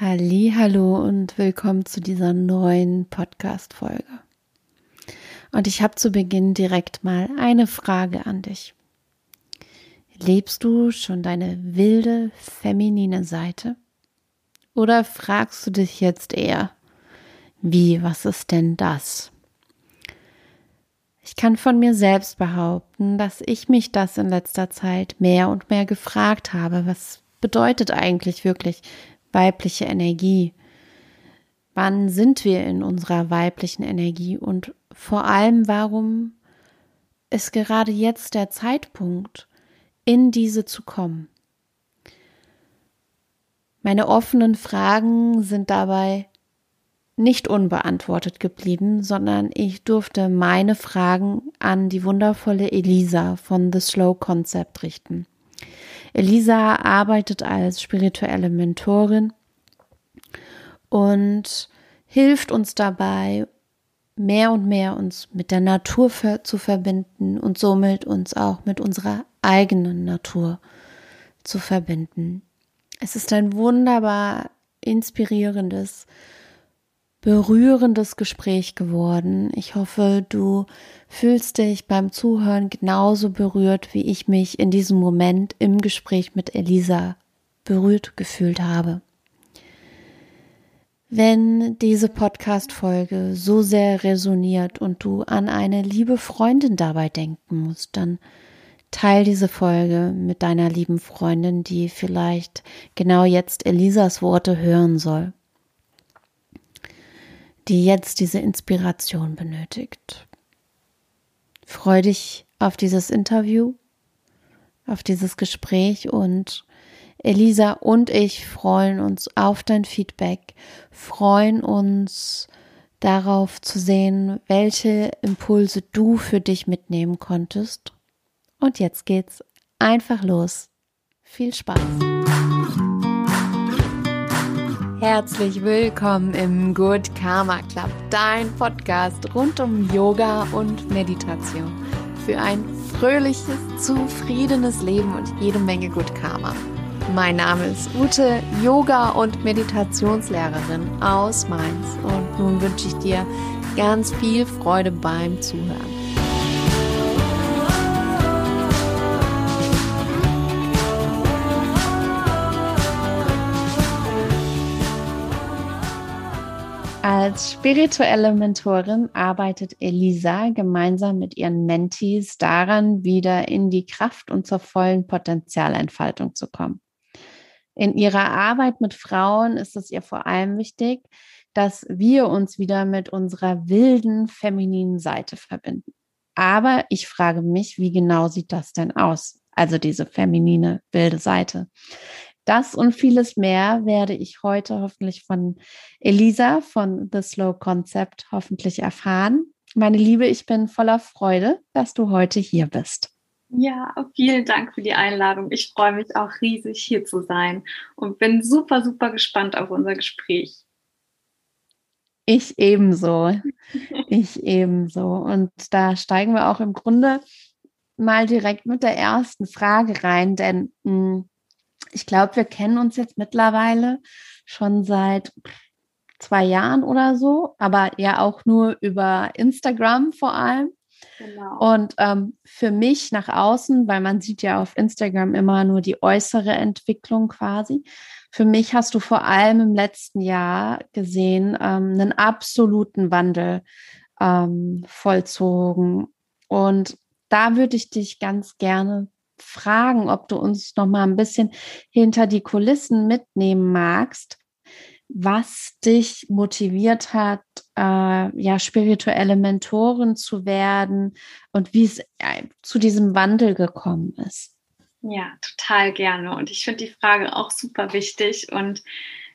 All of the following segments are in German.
Hallo und willkommen zu dieser neuen Podcast Folge. Und ich habe zu Beginn direkt mal eine Frage an dich. Lebst du schon deine wilde feminine Seite? Oder fragst du dich jetzt eher, wie, was ist denn das? Ich kann von mir selbst behaupten, dass ich mich das in letzter Zeit mehr und mehr gefragt habe, was bedeutet eigentlich wirklich weibliche Energie? Wann sind wir in unserer weiblichen Energie und vor allem, warum ist gerade jetzt der Zeitpunkt, in diese zu kommen? Meine offenen Fragen sind dabei nicht unbeantwortet geblieben, sondern ich durfte meine Fragen an die wundervolle Elisa von The Slow Concept richten. Elisa arbeitet als spirituelle Mentorin und hilft uns dabei, mehr und mehr uns mit der Natur zu verbinden und somit uns auch mit unserer eigenen Natur zu verbinden. Es ist ein wunderbar inspirierendes, berührendes Gespräch geworden. Ich hoffe, du fühlst dich beim Zuhören genauso berührt, wie ich mich in diesem Moment im Gespräch mit Elisa berührt gefühlt habe. Wenn diese Podcast-Folge so sehr resoniert und du an eine liebe Freundin dabei denken musst, dann teil diese Folge mit deiner lieben Freundin, die vielleicht genau jetzt Elisas Worte hören soll, die jetzt diese Inspiration benötigt. Freu dich auf dieses Interview, auf dieses Gespräch und Elisa und ich freuen uns auf dein Feedback, freuen uns darauf zu sehen, welche Impulse du für dich mitnehmen konntest. Und jetzt geht's einfach los. Viel Spaß! Herzlich willkommen im Good Karma Club, dein Podcast rund um Yoga und Meditation für ein fröhliches, zufriedenes Leben und jede Menge Good Karma. Mein Name ist Ute, Yoga- und Meditationslehrerin aus Mainz. Und nun wünsche ich dir ganz viel Freude beim Zuhören. Als spirituelle Mentorin arbeitet Elisa gemeinsam mit ihren Mentees daran, wieder in die Kraft und zur vollen Potenzialentfaltung zu kommen. In ihrer Arbeit mit Frauen ist es ihr vor allem wichtig, dass wir uns wieder mit unserer wilden femininen Seite verbinden. Aber ich frage mich, wie genau sieht das denn aus? Also diese feminine wilde Seite. Das und vieles mehr werde ich heute hoffentlich von Elisa von The Slow Concept hoffentlich erfahren. Meine Liebe, ich bin voller Freude, dass du heute hier bist. Ja, vielen Dank für die Einladung. Ich freue mich auch riesig, hier zu sein und bin super, super gespannt auf unser Gespräch. Ich ebenso. Ich ebenso. Und da steigen wir auch im Grunde mal direkt mit der ersten Frage rein, denn mh, hm, ich glaube, wir kennen uns jetzt mittlerweile schon seit zwei Jahren oder so, aber ja auch nur über Instagram vor allem. Genau. Und ähm, für mich nach außen, weil man sieht ja auf Instagram immer nur die äußere Entwicklung quasi. Für mich hast du vor allem im letzten Jahr gesehen ähm, einen absoluten Wandel ähm, vollzogen. Und da würde ich dich ganz gerne fragen, ob du uns noch mal ein bisschen hinter die Kulissen mitnehmen magst, was dich motiviert hat, äh, ja, spirituelle Mentorin zu werden und wie es äh, zu diesem Wandel gekommen ist. Ja, total gerne. Und ich finde die Frage auch super wichtig und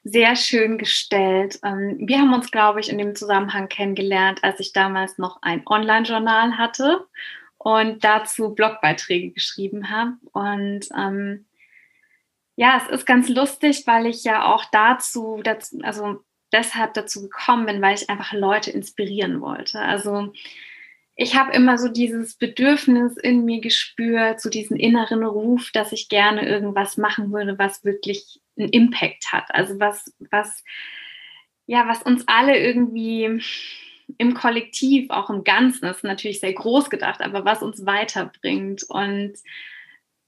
sehr schön gestellt. Ähm, wir haben uns, glaube ich, in dem Zusammenhang kennengelernt, als ich damals noch ein Online-Journal hatte und dazu Blogbeiträge geschrieben habe. Und ähm, ja, es ist ganz lustig, weil ich ja auch dazu, dazu, also deshalb dazu gekommen bin, weil ich einfach Leute inspirieren wollte. Also ich habe immer so dieses Bedürfnis in mir gespürt, so diesen inneren Ruf, dass ich gerne irgendwas machen würde, was wirklich einen Impact hat. Also was, was, ja, was uns alle irgendwie im Kollektiv, auch im Ganzen, das ist natürlich sehr groß gedacht, aber was uns weiterbringt. Und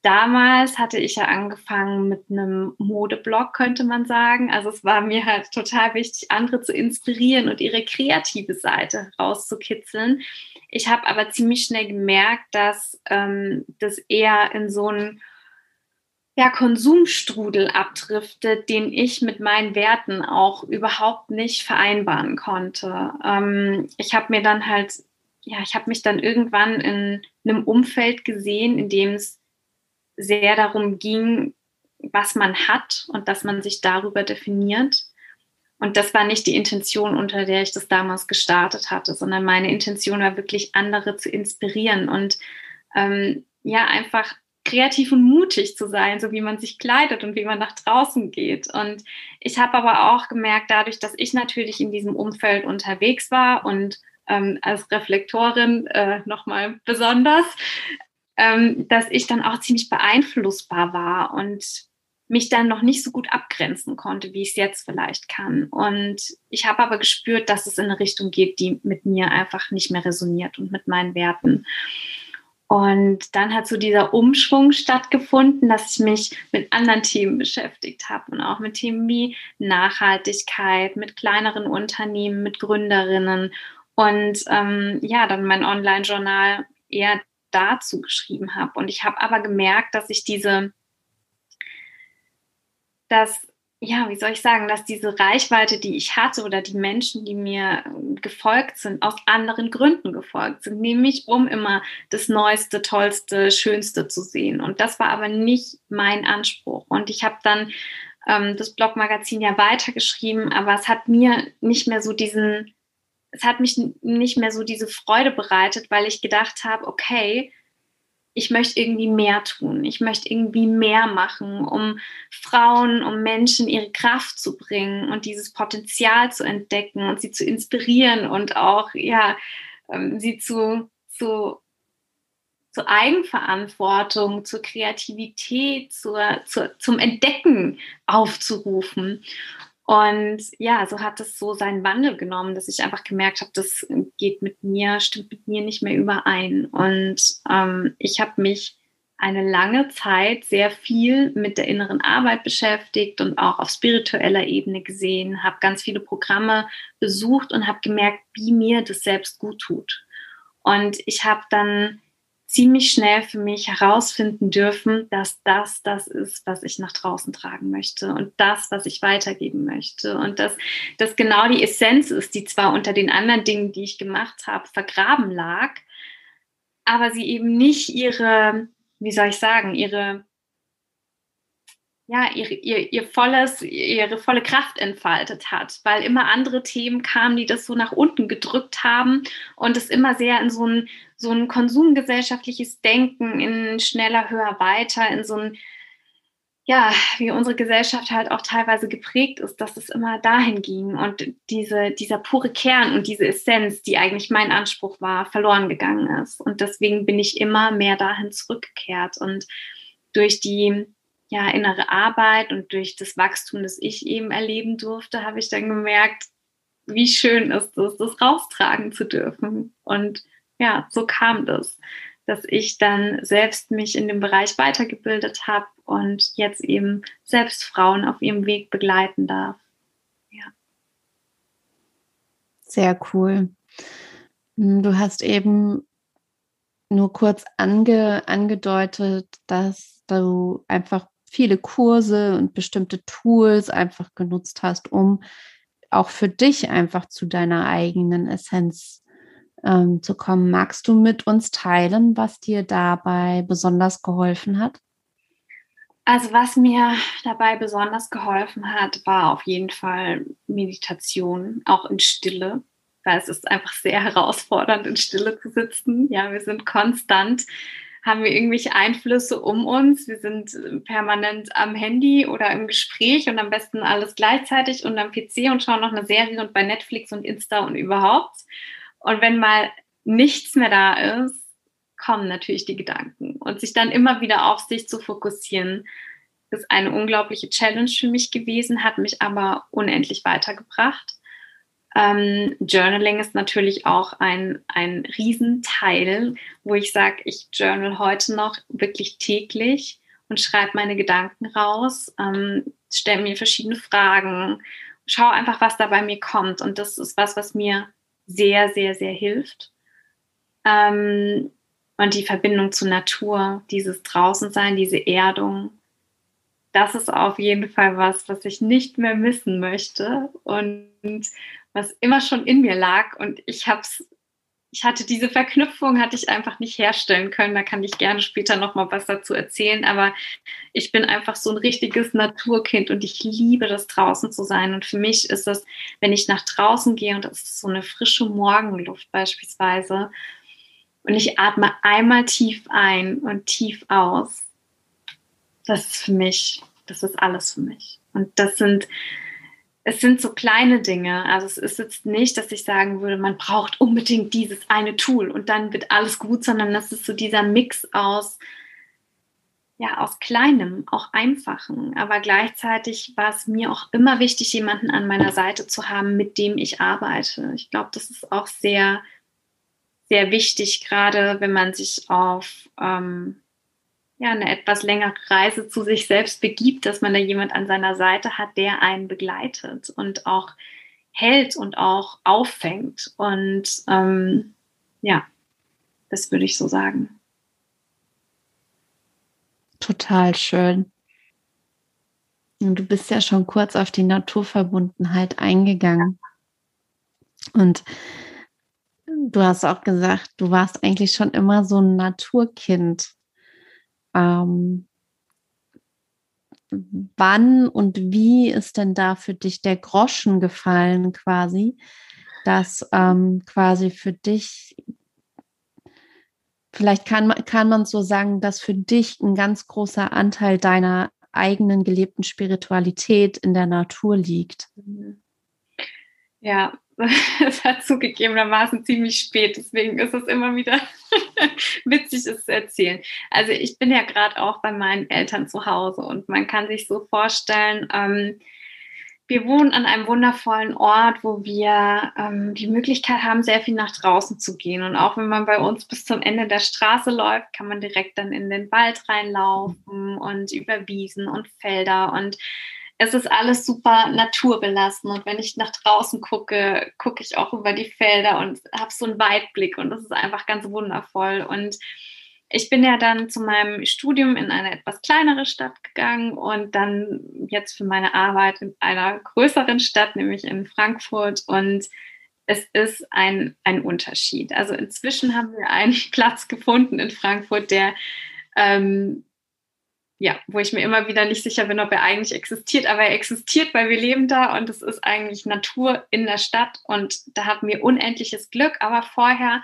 damals hatte ich ja angefangen mit einem Modeblog, könnte man sagen. Also es war mir halt total wichtig, andere zu inspirieren und ihre kreative Seite rauszukitzeln. Ich habe aber ziemlich schnell gemerkt, dass ähm, das eher in so einen ja, Konsumstrudel abdriftet, den ich mit meinen Werten auch überhaupt nicht vereinbaren konnte. Ähm, ich habe mir dann halt, ja, ich habe mich dann irgendwann in einem Umfeld gesehen, in dem es sehr darum ging, was man hat und dass man sich darüber definiert. Und das war nicht die Intention, unter der ich das damals gestartet hatte, sondern meine Intention war wirklich, andere zu inspirieren und ähm, ja, einfach kreativ und mutig zu sein, so wie man sich kleidet und wie man nach draußen geht. Und ich habe aber auch gemerkt, dadurch, dass ich natürlich in diesem Umfeld unterwegs war und ähm, als Reflektorin äh, nochmal besonders, ähm, dass ich dann auch ziemlich beeinflussbar war und mich dann noch nicht so gut abgrenzen konnte, wie ich es jetzt vielleicht kann. Und ich habe aber gespürt, dass es in eine Richtung geht, die mit mir einfach nicht mehr resoniert und mit meinen Werten. Und dann hat so dieser Umschwung stattgefunden, dass ich mich mit anderen Themen beschäftigt habe und auch mit Themen wie Nachhaltigkeit, mit kleineren Unternehmen, mit Gründerinnen und ähm, ja, dann mein Online-Journal eher dazu geschrieben habe. Und ich habe aber gemerkt, dass ich diese, dass ja, wie soll ich sagen, dass diese Reichweite, die ich hatte oder die Menschen, die mir gefolgt sind, aus anderen Gründen gefolgt sind, nämlich um immer das Neueste, Tollste, Schönste zu sehen. Und das war aber nicht mein Anspruch. Und ich habe dann ähm, das Blogmagazin ja weitergeschrieben, aber es hat mir nicht mehr so diesen, es hat mich nicht mehr so diese Freude bereitet, weil ich gedacht habe, okay, ich möchte irgendwie mehr tun. Ich möchte irgendwie mehr machen, um Frauen, um Menschen ihre Kraft zu bringen und dieses Potenzial zu entdecken und sie zu inspirieren und auch, ja, ähm, sie zu, zu, zur Eigenverantwortung, zur Kreativität, zur, zur, zum Entdecken aufzurufen. Und ja, so hat es so seinen Wandel genommen, dass ich einfach gemerkt habe, das geht mit mir, stimmt mit mir nicht mehr überein. Und ähm, ich habe mich eine lange Zeit sehr viel mit der inneren Arbeit beschäftigt und auch auf spiritueller Ebene gesehen, habe ganz viele Programme besucht und habe gemerkt, wie mir das selbst gut tut. Und ich habe dann ziemlich schnell für mich herausfinden dürfen, dass das das ist, was ich nach draußen tragen möchte und das, was ich weitergeben möchte. Und dass das genau die Essenz ist, die zwar unter den anderen Dingen, die ich gemacht habe, vergraben lag, aber sie eben nicht ihre, wie soll ich sagen, ihre ja, ihr, ihr, ihr volles, ihre volle Kraft entfaltet hat, weil immer andere Themen kamen, die das so nach unten gedrückt haben und es immer sehr in so ein, so ein konsumgesellschaftliches Denken, in schneller, höher, weiter, in so ein, ja, wie unsere Gesellschaft halt auch teilweise geprägt ist, dass es immer dahin ging und diese, dieser pure Kern und diese Essenz, die eigentlich mein Anspruch war, verloren gegangen ist. Und deswegen bin ich immer mehr dahin zurückgekehrt und durch die ja, innere Arbeit und durch das Wachstum, das ich eben erleben durfte, habe ich dann gemerkt, wie schön ist es, das raustragen zu dürfen. Und ja, so kam das, dass ich dann selbst mich in dem Bereich weitergebildet habe und jetzt eben selbst Frauen auf ihrem Weg begleiten darf. Ja. Sehr cool. Du hast eben nur kurz ange, angedeutet, dass du einfach viele Kurse und bestimmte Tools einfach genutzt hast, um auch für dich einfach zu deiner eigenen Essenz ähm, zu kommen. Magst du mit uns teilen, was dir dabei besonders geholfen hat? Also was mir dabei besonders geholfen hat, war auf jeden Fall Meditation, auch in Stille, weil es ist einfach sehr herausfordernd, in Stille zu sitzen. Ja, wir sind konstant haben wir irgendwelche Einflüsse um uns. Wir sind äh, permanent am Handy oder im Gespräch und am besten alles gleichzeitig und am PC und schauen noch eine Serie und bei Netflix und Insta und überhaupt. Und wenn mal nichts mehr da ist, kommen natürlich die Gedanken und sich dann immer wieder auf sich zu fokussieren, ist eine unglaubliche Challenge für mich gewesen, hat mich aber unendlich weitergebracht. Ähm, Journaling ist natürlich auch ein, ein Riesenteil, wo ich sage, ich journal heute noch wirklich täglich und schreibe meine Gedanken raus, ähm, stelle mir verschiedene Fragen, schaue einfach, was da bei mir kommt. Und das ist was, was mir sehr, sehr, sehr hilft. Ähm, und die Verbindung zur Natur, dieses Draußensein, diese Erdung, das ist auf jeden Fall was, was ich nicht mehr missen möchte und was immer schon in mir lag. Und ich habe es ich hatte diese Verknüpfung, hatte ich einfach nicht herstellen können. Da kann ich gerne später noch mal was dazu erzählen. Aber ich bin einfach so ein richtiges Naturkind und ich liebe das draußen zu sein. Und für mich ist das, wenn ich nach draußen gehe und es ist so eine frische Morgenluft beispielsweise und ich atme einmal tief ein und tief aus, das ist für mich, das ist alles für mich. Und das sind es sind so kleine Dinge. Also es ist jetzt nicht, dass ich sagen würde, man braucht unbedingt dieses eine Tool und dann wird alles gut, sondern das ist so dieser Mix aus, ja, aus kleinem, auch einfachen. Aber gleichzeitig war es mir auch immer wichtig, jemanden an meiner Seite zu haben, mit dem ich arbeite. Ich glaube, das ist auch sehr, sehr wichtig, gerade wenn man sich auf ähm, ja, eine etwas längere Reise zu sich selbst begibt, dass man da jemand an seiner Seite hat, der einen begleitet und auch hält und auch auffängt. Und ähm, ja, das würde ich so sagen. Total schön. Du bist ja schon kurz auf die Naturverbundenheit eingegangen. Und du hast auch gesagt, du warst eigentlich schon immer so ein Naturkind ähm, wann und wie ist denn da für dich der Groschen gefallen quasi, dass ähm, quasi für dich, vielleicht kann, kann man so sagen, dass für dich ein ganz großer Anteil deiner eigenen gelebten Spiritualität in der Natur liegt. Ja, es hat zugegebenermaßen ziemlich spät, deswegen ist es immer wieder witzig, es zu erzählen. Also ich bin ja gerade auch bei meinen Eltern zu Hause und man kann sich so vorstellen, ähm, wir wohnen an einem wundervollen Ort, wo wir ähm, die Möglichkeit haben, sehr viel nach draußen zu gehen. Und auch wenn man bei uns bis zum Ende der Straße läuft, kann man direkt dann in den Wald reinlaufen und über Wiesen und Felder und es ist alles super naturbelassen. Und wenn ich nach draußen gucke, gucke ich auch über die Felder und habe so einen Weitblick und das ist einfach ganz wundervoll. Und ich bin ja dann zu meinem Studium in eine etwas kleinere Stadt gegangen und dann jetzt für meine Arbeit in einer größeren Stadt, nämlich in Frankfurt. Und es ist ein, ein Unterschied. Also inzwischen haben wir einen Platz gefunden in Frankfurt, der ähm, ja, wo ich mir immer wieder nicht sicher bin, ob er eigentlich existiert, aber er existiert, weil wir leben da und es ist eigentlich Natur in der Stadt und da hatten wir unendliches Glück, aber vorher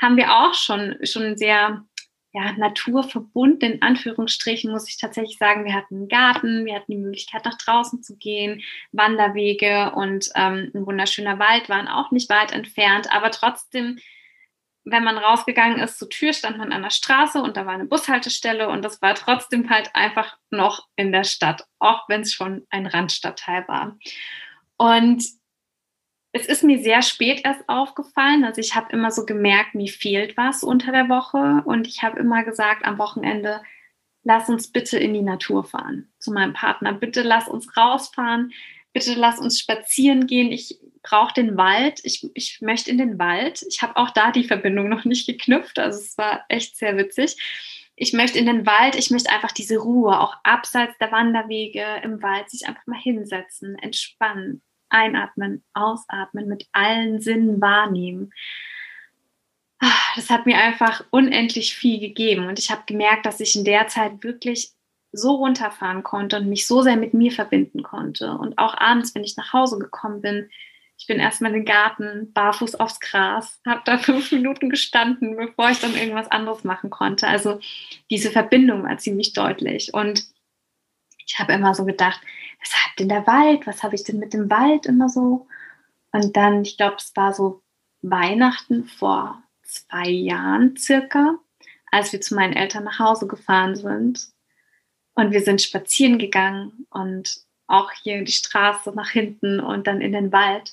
haben wir auch schon, schon sehr ja, naturverbunden, in Anführungsstrichen, muss ich tatsächlich sagen. Wir hatten einen Garten, wir hatten die Möglichkeit, nach draußen zu gehen, Wanderwege und ähm, ein wunderschöner Wald waren auch nicht weit entfernt, aber trotzdem wenn man rausgegangen ist zur Tür, stand man an der Straße und da war eine Bushaltestelle und das war trotzdem halt einfach noch in der Stadt, auch wenn es schon ein Randstadtteil war. Und es ist mir sehr spät erst aufgefallen. Also ich habe immer so gemerkt, mir fehlt was unter der Woche und ich habe immer gesagt am Wochenende, lass uns bitte in die Natur fahren zu meinem Partner. Bitte lass uns rausfahren. Bitte lass uns spazieren gehen. Ich brauche den Wald, ich, ich möchte in den Wald. Ich habe auch da die Verbindung noch nicht geknüpft, also es war echt sehr witzig. Ich möchte in den Wald, ich möchte einfach diese Ruhe, auch abseits der Wanderwege im Wald, sich einfach mal hinsetzen, entspannen, einatmen, ausatmen, mit allen Sinnen wahrnehmen. Ah, das hat mir einfach unendlich viel gegeben und ich habe gemerkt, dass ich in der Zeit wirklich so runterfahren konnte und mich so sehr mit mir verbinden konnte. Und auch abends, wenn ich nach Hause gekommen bin, ich bin erstmal in den Garten, barfuß aufs Gras, habe da fünf Minuten gestanden, bevor ich dann irgendwas anderes machen konnte. Also diese Verbindung war ziemlich deutlich. Und ich habe immer so gedacht, was hat denn der Wald? Was habe ich denn mit dem Wald immer so? Und dann, ich glaube, es war so Weihnachten vor zwei Jahren circa, als wir zu meinen Eltern nach Hause gefahren sind. Und wir sind spazieren gegangen und auch hier die Straße nach hinten und dann in den Wald.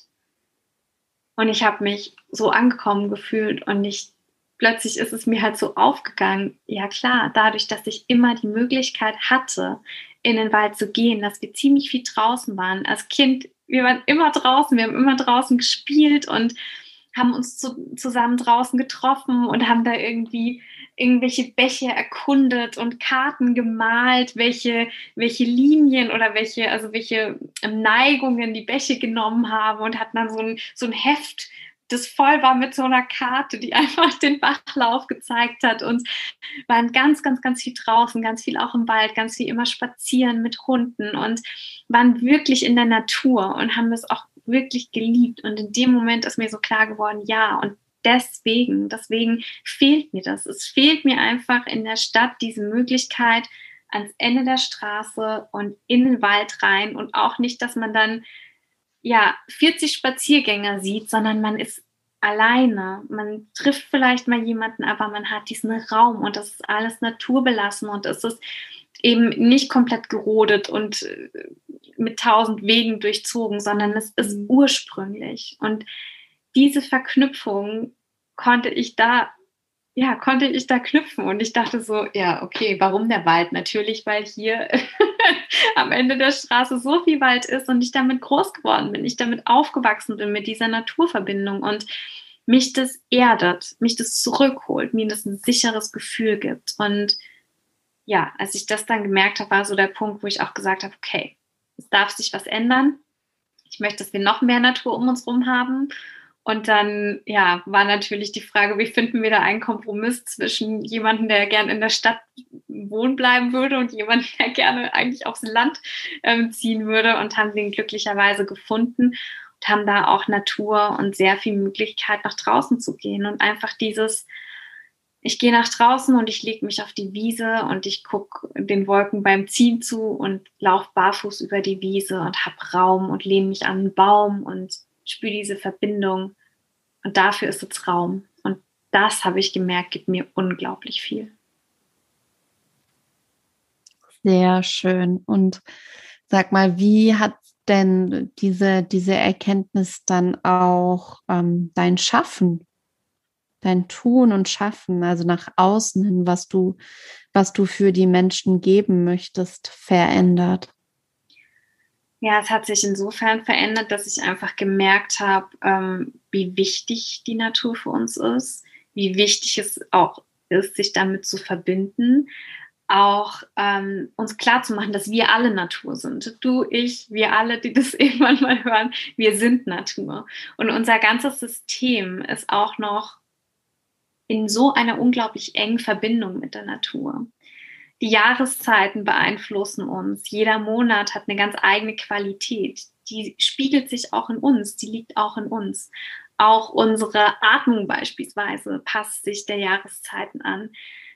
Und ich habe mich so angekommen gefühlt und ich plötzlich ist es mir halt so aufgegangen, ja klar, dadurch, dass ich immer die Möglichkeit hatte, in den Wald zu gehen, dass wir ziemlich viel draußen waren. Als Kind, wir waren immer draußen, wir haben immer draußen gespielt und haben uns zu, zusammen draußen getroffen und haben da irgendwie irgendwelche Bäche erkundet und Karten gemalt, welche, welche Linien oder welche, also welche Neigungen die Bäche genommen haben und hatten dann so ein, so ein Heft das voll war mit so einer Karte, die einfach den Bachlauf gezeigt hat und waren ganz, ganz, ganz viel draußen, ganz viel auch im Wald, ganz viel immer spazieren mit Hunden und waren wirklich in der Natur und haben das auch wirklich geliebt. Und in dem Moment ist mir so klar geworden, ja, und deswegen, deswegen fehlt mir das. Es fehlt mir einfach in der Stadt diese Möglichkeit, ans Ende der Straße und in den Wald rein und auch nicht, dass man dann ja, 40 Spaziergänger sieht, sondern man ist alleine. Man trifft vielleicht mal jemanden, aber man hat diesen Raum und das ist alles naturbelassen und es ist eben nicht komplett gerodet und äh, mit tausend Wegen durchzogen, sondern es ist mhm. ursprünglich. Und diese Verknüpfung konnte ich da ja, konnte ich da knüpfen. Und ich dachte so, ja, okay, warum der Wald? Natürlich, weil hier am Ende der Straße so viel Wald ist und ich damit groß geworden bin, ich damit aufgewachsen bin mit dieser Naturverbindung und mich das erdet, mich das zurückholt, mir das ein sicheres Gefühl gibt. Und ja, als ich das dann gemerkt habe, war so der Punkt, wo ich auch gesagt habe, okay, es darf sich was ändern. Ich möchte, dass wir noch mehr Natur um uns herum haben. Und dann, ja, war natürlich die Frage, wie finden wir da einen Kompromiss zwischen jemandem, der gern in der Stadt wohnen bleiben würde und jemandem, der gerne eigentlich aufs Land ähm, ziehen würde und haben den glücklicherweise gefunden und haben da auch Natur und sehr viel Möglichkeit, nach draußen zu gehen und einfach dieses, ich gehe nach draußen und ich lege mich auf die Wiese und ich gucke den Wolken beim Ziehen zu und laufe barfuß über die Wiese und habe Raum und lehne mich an einen Baum und spüre diese Verbindung. Und dafür ist es Raum. Und das habe ich gemerkt, gibt mir unglaublich viel. Sehr schön. Und sag mal, wie hat denn diese, diese Erkenntnis dann auch ähm, dein Schaffen, dein Tun und Schaffen, also nach außen hin, was du, was du für die Menschen geben möchtest, verändert? Ja, es hat sich insofern verändert, dass ich einfach gemerkt habe, ähm, wie wichtig die Natur für uns ist, wie wichtig es auch ist, sich damit zu verbinden, auch ähm, uns klarzumachen, dass wir alle Natur sind. Du, ich, wir alle, die das irgendwann mal hören, wir sind Natur. Und unser ganzes System ist auch noch in so einer unglaublich engen Verbindung mit der Natur. Die Jahreszeiten beeinflussen uns. Jeder Monat hat eine ganz eigene Qualität. Die spiegelt sich auch in uns, die liegt auch in uns. Auch unsere Atmung beispielsweise passt sich der Jahreszeiten an.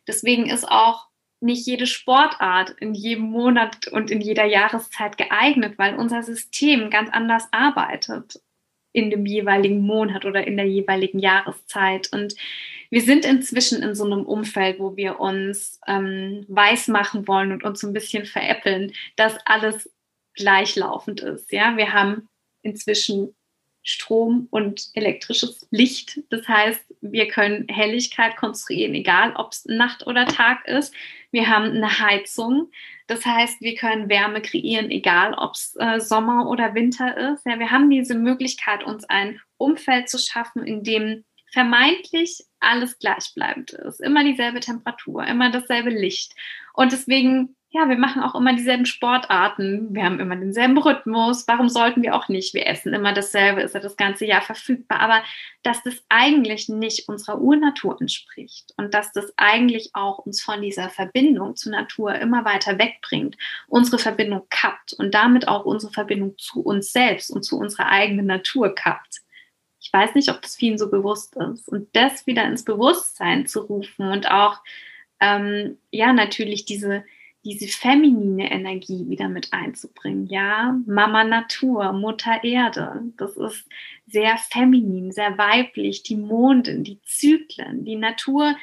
Deswegen ist auch nicht jede Sportart in jedem Monat und in jeder Jahreszeit geeignet, weil unser System ganz anders arbeitet in dem jeweiligen Monat oder in der jeweiligen Jahreszeit. Und wir sind inzwischen in so einem Umfeld, wo wir uns ähm, weiß machen wollen und uns ein bisschen veräppeln, dass alles gleichlaufend ist. Ja, wir haben inzwischen Strom und elektrisches Licht. Das heißt, wir können Helligkeit konstruieren, egal ob es Nacht oder Tag ist. Wir haben eine Heizung. Das heißt, wir können Wärme kreieren, egal ob es äh, Sommer oder Winter ist. Ja, wir haben diese Möglichkeit, uns ein Umfeld zu schaffen, in dem vermeintlich alles gleichbleibend ist. Immer dieselbe Temperatur, immer dasselbe Licht. Und deswegen, ja, wir machen auch immer dieselben Sportarten. Wir haben immer denselben Rhythmus. Warum sollten wir auch nicht? Wir essen immer dasselbe, ist ja das ganze Jahr verfügbar. Aber dass das eigentlich nicht unserer Urnatur entspricht und dass das eigentlich auch uns von dieser Verbindung zur Natur immer weiter wegbringt, unsere Verbindung kappt und damit auch unsere Verbindung zu uns selbst und zu unserer eigenen Natur kappt ich weiß nicht, ob das vielen so bewusst ist. Und das wieder ins Bewusstsein zu rufen und auch, ähm, ja, natürlich diese, diese feminine Energie wieder mit einzubringen. Ja, Mama Natur, Mutter Erde, das ist sehr feminin, sehr weiblich, die Mondin, die Zyklen, die Natur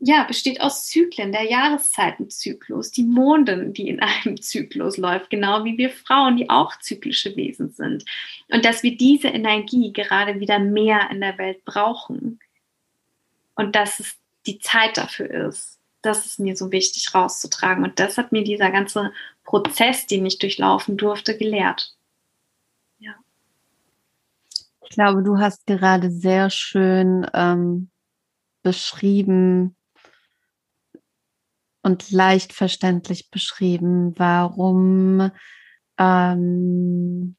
ja, besteht aus Zyklen, der Jahreszeitenzyklus, die Mondin, die in einem Zyklus läuft, genau wie wir Frauen, die auch zyklische Wesen sind. Und dass wir diese Energie gerade wieder mehr in der Welt brauchen. Und dass es die Zeit dafür ist. Das ist mir so wichtig rauszutragen. Und das hat mir dieser ganze Prozess, den ich durchlaufen durfte, gelehrt. Ja. Ich glaube, du hast gerade sehr schön ähm, beschrieben, und leicht verständlich beschrieben, warum ähm,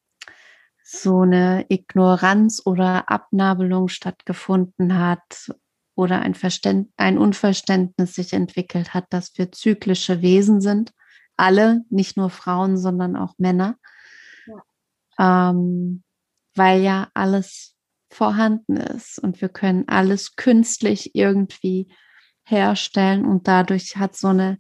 so eine Ignoranz oder Abnabelung stattgefunden hat oder ein, Verständ ein Unverständnis sich entwickelt hat, dass wir zyklische Wesen sind. Alle, nicht nur Frauen, sondern auch Männer. Ja. Ähm, weil ja alles vorhanden ist und wir können alles künstlich irgendwie herstellen und dadurch hat so eine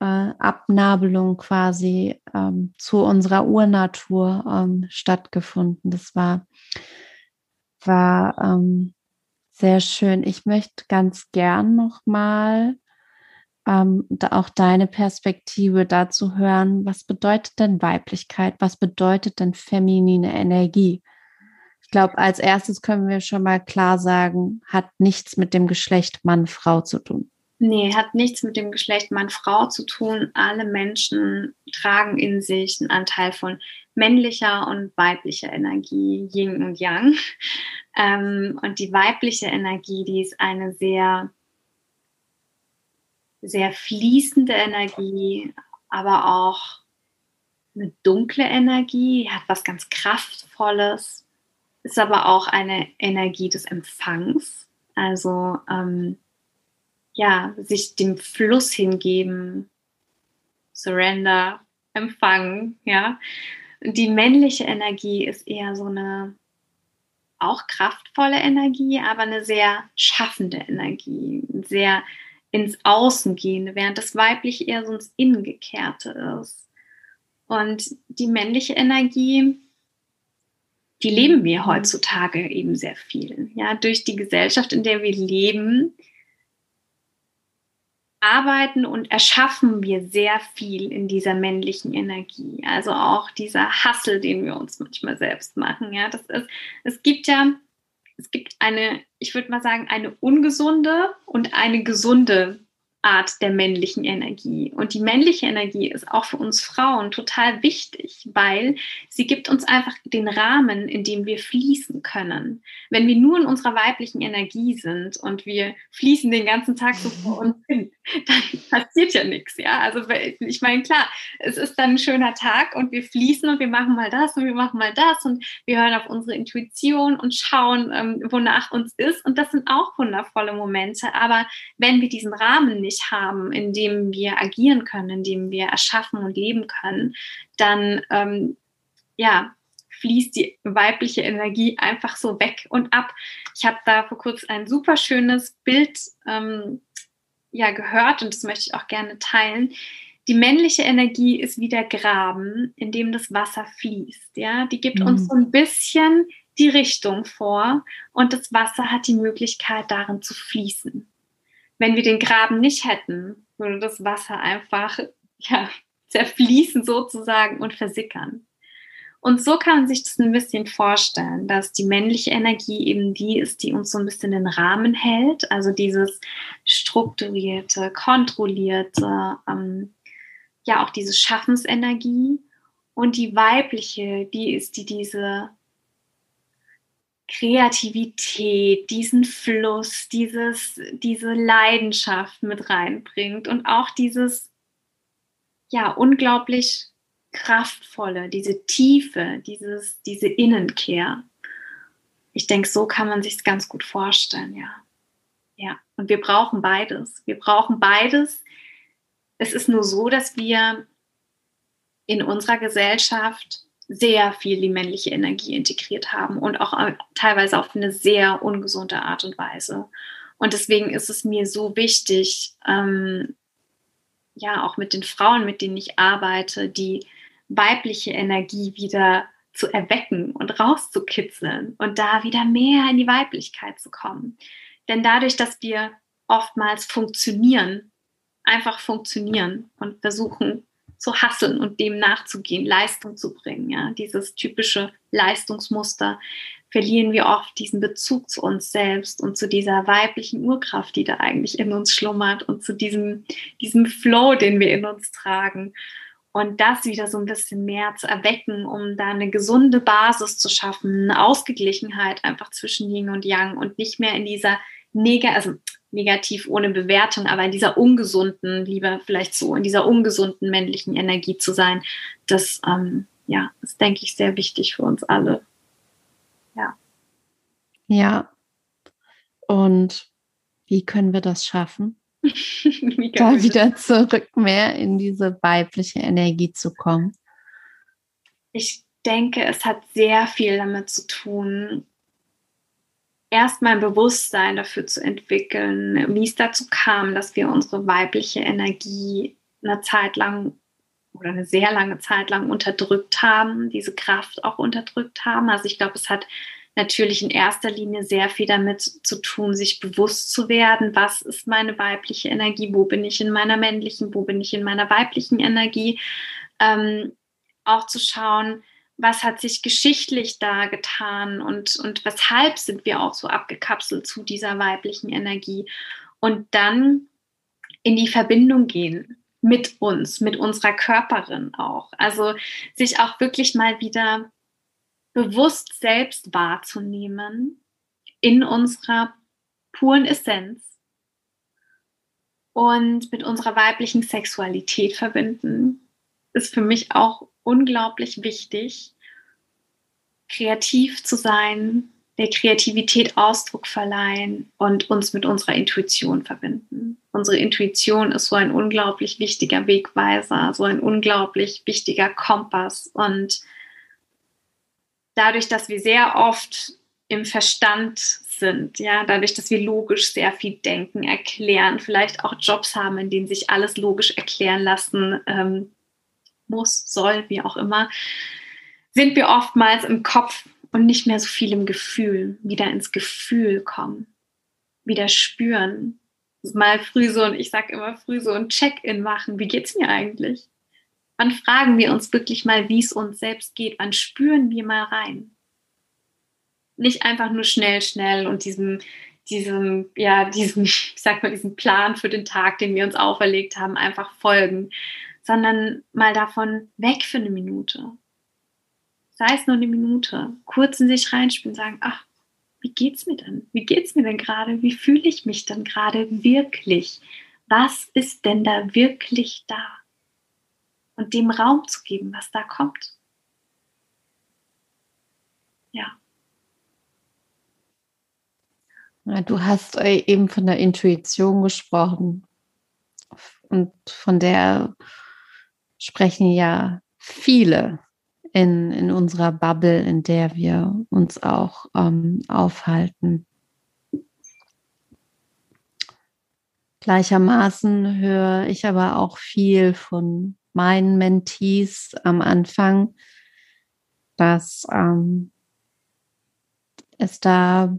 äh, Abnabelung quasi ähm, zu unserer Urnatur ähm, stattgefunden. Das war, war ähm, sehr schön. Ich möchte ganz gern nochmal ähm, auch deine Perspektive dazu hören. Was bedeutet denn Weiblichkeit? Was bedeutet denn feminine Energie? Ich glaube, als erstes können wir schon mal klar sagen, hat nichts mit dem Geschlecht Mann-Frau zu tun. Nee, hat nichts mit dem Geschlecht Mann-Frau zu tun. Alle Menschen tragen in sich einen Anteil von männlicher und weiblicher Energie, Yin und Yang. Ähm, und die weibliche Energie, die ist eine sehr, sehr fließende Energie, aber auch eine dunkle Energie, hat was ganz Kraftvolles ist aber auch eine Energie des Empfangs. Also ähm, ja, sich dem Fluss hingeben, Surrender, empfangen, ja. Die männliche Energie ist eher so eine auch kraftvolle Energie, aber eine sehr schaffende Energie, sehr ins Außen gehende, während das weibliche eher so ins Innen gekehrte ist. Und die männliche Energie die leben wir heutzutage eben sehr viel. Ja, durch die Gesellschaft, in der wir leben, arbeiten und erschaffen wir sehr viel in dieser männlichen Energie. Also auch dieser Hassel, den wir uns manchmal selbst machen. Ja, das ist, es gibt ja, es gibt eine, ich würde mal sagen, eine ungesunde und eine gesunde Art der männlichen Energie. Und die männliche Energie ist auch für uns Frauen total wichtig, weil sie gibt uns einfach den Rahmen, in dem wir fließen können. Wenn wir nur in unserer weiblichen Energie sind und wir fließen den ganzen Tag so vor uns hin, dann passiert ja nichts. Ja, also ich meine, klar, es ist dann ein schöner Tag und wir fließen und wir machen mal das und wir machen mal das und wir hören auf unsere Intuition und schauen, ähm, wonach uns ist. Und das sind auch wundervolle Momente. Aber wenn wir diesen Rahmen nicht nicht haben, in dem wir agieren können, in dem wir erschaffen und leben können, dann ähm, ja, fließt die weibliche Energie einfach so weg und ab. Ich habe da vor kurzem ein super schönes Bild ähm, ja, gehört und das möchte ich auch gerne teilen. Die männliche Energie ist wie der Graben, in dem das Wasser fließt. Ja, die gibt mhm. uns so ein bisschen die Richtung vor und das Wasser hat die Möglichkeit, darin zu fließen wenn wir den Graben nicht hätten, würde das Wasser einfach ja, zerfließen sozusagen und versickern. Und so kann man sich das ein bisschen vorstellen, dass die männliche Energie eben die ist, die uns so ein bisschen den Rahmen hält, also dieses strukturierte, kontrollierte, ähm, ja auch diese Schaffensenergie. Und die weibliche, die ist die diese Kreativität, diesen Fluss, dieses, diese Leidenschaft mit reinbringt und auch dieses, ja, unglaublich kraftvolle, diese Tiefe, dieses, diese Innenkehr. Ich denke, so kann man sich es ganz gut vorstellen, ja. Ja, und wir brauchen beides. Wir brauchen beides. Es ist nur so, dass wir in unserer Gesellschaft sehr viel die männliche Energie integriert haben und auch äh, teilweise auf eine sehr ungesunde Art und Weise. Und deswegen ist es mir so wichtig, ähm, ja, auch mit den Frauen, mit denen ich arbeite, die weibliche Energie wieder zu erwecken und rauszukitzeln und da wieder mehr in die Weiblichkeit zu kommen. Denn dadurch, dass wir oftmals funktionieren, einfach funktionieren und versuchen zu hasseln und dem nachzugehen, Leistung zu bringen. Ja, dieses typische Leistungsmuster verlieren wir oft diesen Bezug zu uns selbst und zu dieser weiblichen Urkraft, die da eigentlich in uns schlummert und zu diesem, diesem Flow, den wir in uns tragen. Und das wieder so ein bisschen mehr zu erwecken, um da eine gesunde Basis zu schaffen, eine Ausgeglichenheit einfach zwischen Yin und Yang und nicht mehr in dieser neg also negativ ohne Bewertung, aber in dieser ungesunden, lieber vielleicht so, in dieser ungesunden männlichen Energie zu sein, das, ähm, ja, ist, denke ich, sehr wichtig für uns alle. Ja. Ja. Und wie können wir das schaffen? da wieder zurück mehr in diese weibliche Energie zu kommen? Ich denke, es hat sehr viel damit zu tun, erstmal ein Bewusstsein dafür zu entwickeln, wie es dazu kam, dass wir unsere weibliche Energie eine Zeit lang oder eine sehr lange Zeit lang unterdrückt haben, diese Kraft auch unterdrückt haben. Also ich glaube, es hat natürlich in erster Linie sehr viel damit zu tun, sich bewusst zu werden, was ist meine weibliche Energie, wo bin ich in meiner männlichen, wo bin ich in meiner weiblichen Energie. Ähm, auch zu schauen, was hat sich geschichtlich da getan und, und weshalb sind wir auch so abgekapselt zu dieser weiblichen Energie. Und dann in die Verbindung gehen mit uns, mit unserer Körperin auch. Also sich auch wirklich mal wieder bewusst selbst wahrzunehmen in unserer puren Essenz und mit unserer weiblichen Sexualität verbinden, ist für mich auch unglaublich wichtig, kreativ zu sein, der Kreativität Ausdruck verleihen und uns mit unserer Intuition verbinden. Unsere Intuition ist so ein unglaublich wichtiger Wegweiser, so ein unglaublich wichtiger Kompass und dadurch, dass wir sehr oft im Verstand sind, ja, dadurch, dass wir logisch sehr viel denken, erklären, vielleicht auch Jobs haben, in denen sich alles logisch erklären lassen ähm, muss, soll, wie auch immer, sind wir oftmals im Kopf und nicht mehr so viel im Gefühl, wieder ins Gefühl kommen, wieder spüren. Mal früh so, und ich sage immer früh so ein Check-in machen. Wie geht's mir eigentlich? Wann fragen wir uns wirklich mal, wie es uns selbst geht? Wann spüren wir mal rein? Nicht einfach nur schnell, schnell und diesem, diesem, ja, diesem, ich sag mal, diesem Plan für den Tag, den wir uns auferlegt haben, einfach folgen, sondern mal davon weg für eine Minute. Sei es nur eine Minute, kurz in sich reinspielen, sagen, ach, wie geht's mir denn? Wie geht's mir denn gerade? Wie fühle ich mich denn gerade wirklich? Was ist denn da wirklich da? und dem Raum zu geben, was da kommt. Ja. Du hast äh, eben von der Intuition gesprochen und von der sprechen ja viele in, in unserer Bubble, in der wir uns auch ähm, aufhalten. Gleichermaßen höre ich aber auch viel von meinen Mentees am Anfang, dass ähm, es da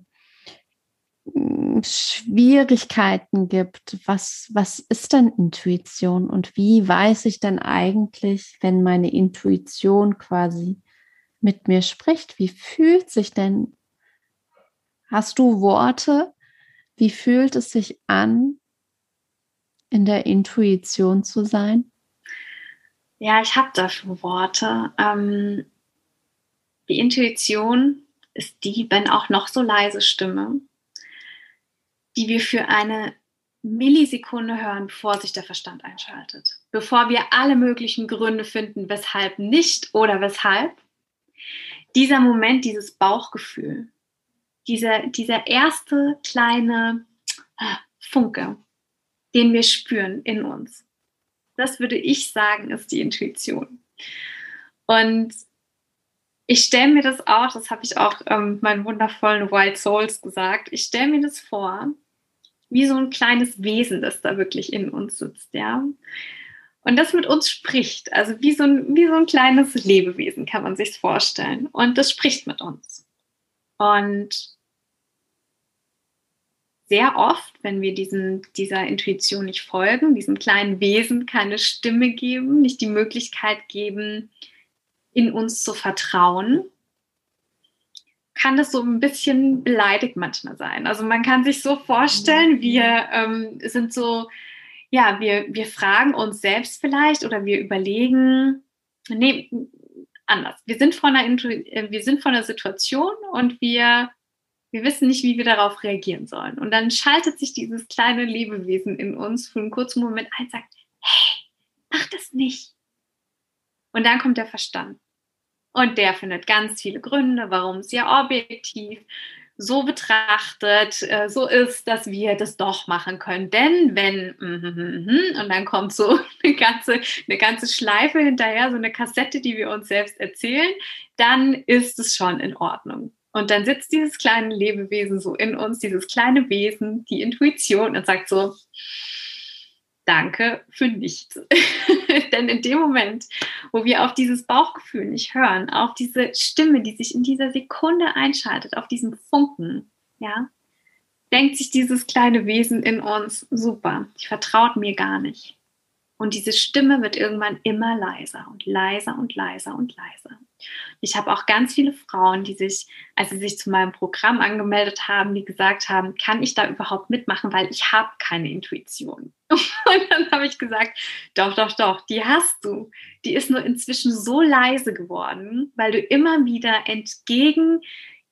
Schwierigkeiten gibt. Was, was ist denn Intuition und wie weiß ich denn eigentlich, wenn meine Intuition quasi mit mir spricht? Wie fühlt sich denn? Hast du Worte? Wie fühlt es sich an, in der Intuition zu sein? Ja, ich habe dafür Worte. Ähm, die Intuition ist die, wenn auch noch so leise Stimme, die wir für eine Millisekunde hören, bevor sich der Verstand einschaltet. Bevor wir alle möglichen Gründe finden, weshalb nicht oder weshalb. Dieser Moment, dieses Bauchgefühl, dieser, dieser erste kleine Funke, den wir spüren in uns das würde ich sagen, ist die Intuition. Und ich stelle mir das auch, das habe ich auch ähm, meinen wundervollen Wild Souls gesagt, ich stelle mir das vor, wie so ein kleines Wesen, das da wirklich in uns sitzt, ja. Und das mit uns spricht, also wie so ein, wie so ein kleines Lebewesen kann man sich vorstellen. Und das spricht mit uns. Und sehr oft, wenn wir diesem, dieser Intuition nicht folgen, diesem kleinen Wesen keine Stimme geben, nicht die Möglichkeit geben, in uns zu vertrauen, kann das so ein bisschen beleidigt manchmal sein. Also man kann sich so vorstellen, mhm. wir ähm, sind so, ja, wir, wir fragen uns selbst vielleicht oder wir überlegen, nee, anders. Wir sind vor einer, äh, wir sind vor einer Situation und wir, wir wissen nicht, wie wir darauf reagieren sollen. Und dann schaltet sich dieses kleine Lebewesen in uns für einen kurzen Moment ein und sagt, hey, mach das nicht. Und dann kommt der Verstand. Und der findet ganz viele Gründe, warum es ja objektiv so betrachtet, äh, so ist, dass wir das doch machen können. Denn wenn, mm, und dann kommt so eine ganze, eine ganze Schleife hinterher, so eine Kassette, die wir uns selbst erzählen, dann ist es schon in Ordnung. Und dann sitzt dieses kleine Lebewesen so in uns, dieses kleine Wesen, die Intuition und sagt so, danke für nichts. Denn in dem Moment, wo wir auf dieses Bauchgefühl nicht hören, auf diese Stimme, die sich in dieser Sekunde einschaltet, auf diesen Funken, ja, denkt sich dieses kleine Wesen in uns, super, ich vertraut mir gar nicht. Und diese Stimme wird irgendwann immer leiser und leiser und leiser und leiser. Ich habe auch ganz viele Frauen, die sich, als sie sich zu meinem Programm angemeldet haben, die gesagt haben, kann ich da überhaupt mitmachen, weil ich habe keine Intuition. Und dann habe ich gesagt, doch, doch, doch, die hast du. Die ist nur inzwischen so leise geworden, weil du immer wieder entgegen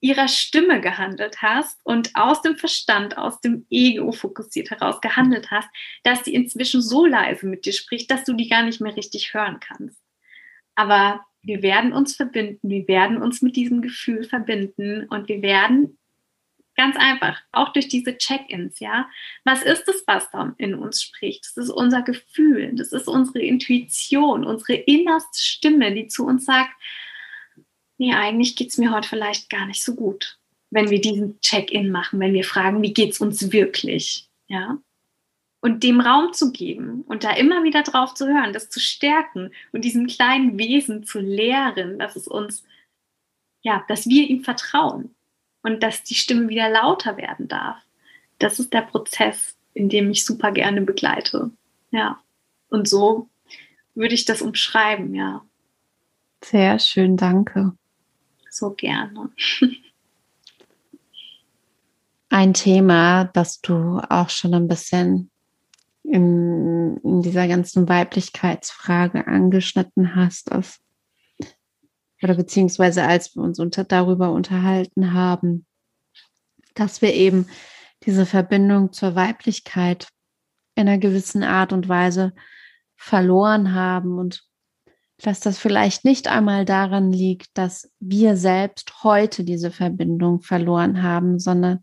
ihrer Stimme gehandelt hast und aus dem Verstand, aus dem Ego fokussiert heraus gehandelt hast, dass sie inzwischen so leise mit dir spricht, dass du die gar nicht mehr richtig hören kannst. Aber wir werden uns verbinden, wir werden uns mit diesem Gefühl verbinden und wir werden ganz einfach, auch durch diese Check-ins, ja, was ist es, was da in uns spricht? Das ist unser Gefühl, das ist unsere Intuition, unsere innerste Stimme, die zu uns sagt, nee, eigentlich geht es mir heute vielleicht gar nicht so gut, wenn wir diesen Check-in machen, wenn wir fragen, wie geht es uns wirklich, ja und dem Raum zu geben und da immer wieder drauf zu hören, das zu stärken und diesem kleinen Wesen zu lehren, dass es uns, ja, dass wir ihm vertrauen und dass die Stimme wieder lauter werden darf. Das ist der Prozess, in dem ich super gerne begleite. Ja. Und so würde ich das umschreiben, ja. Sehr schön, danke. So gerne. Ein Thema, das du auch schon ein bisschen in, in dieser ganzen Weiblichkeitsfrage angeschnitten hast, ist, oder beziehungsweise als wir uns unter, darüber unterhalten haben, dass wir eben diese Verbindung zur Weiblichkeit in einer gewissen Art und Weise verloren haben und dass das vielleicht nicht einmal daran liegt, dass wir selbst heute diese Verbindung verloren haben, sondern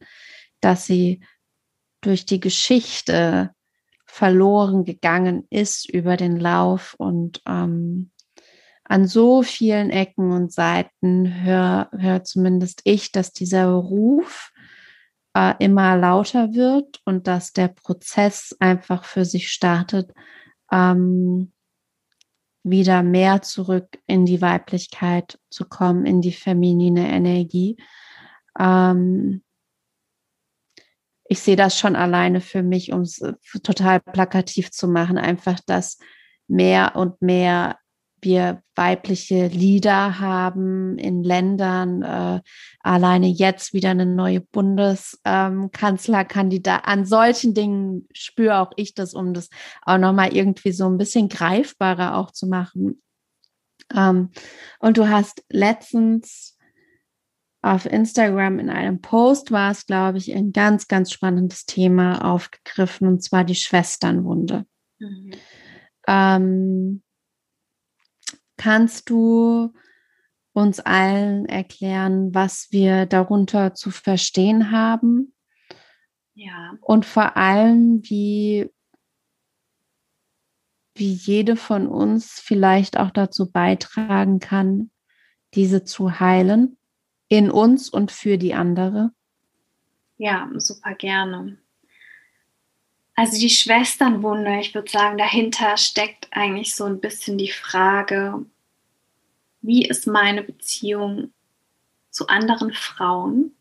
dass sie durch die Geschichte verloren gegangen ist über den Lauf. Und ähm, an so vielen Ecken und Seiten höre hör zumindest ich, dass dieser Ruf äh, immer lauter wird und dass der Prozess einfach für sich startet, ähm, wieder mehr zurück in die Weiblichkeit zu kommen, in die feminine Energie. Ähm, ich sehe das schon alleine für mich, um es äh, total plakativ zu machen, einfach, dass mehr und mehr wir weibliche Lieder haben in Ländern, äh, alleine jetzt wieder eine neue Bundeskanzlerkandidat. Ähm, An solchen Dingen spüre auch ich das, um das auch nochmal irgendwie so ein bisschen greifbarer auch zu machen. Ähm, und du hast letztens auf Instagram in einem Post war es, glaube ich, ein ganz, ganz spannendes Thema aufgegriffen, und zwar die Schwesternwunde. Mhm. Ähm, kannst du uns allen erklären, was wir darunter zu verstehen haben? Ja. Und vor allem, wie, wie jede von uns vielleicht auch dazu beitragen kann, diese zu heilen? in uns und für die andere? Ja, super gerne. Also die Schwesternwunde, ich würde sagen, dahinter steckt eigentlich so ein bisschen die Frage, wie ist meine Beziehung zu anderen Frauen?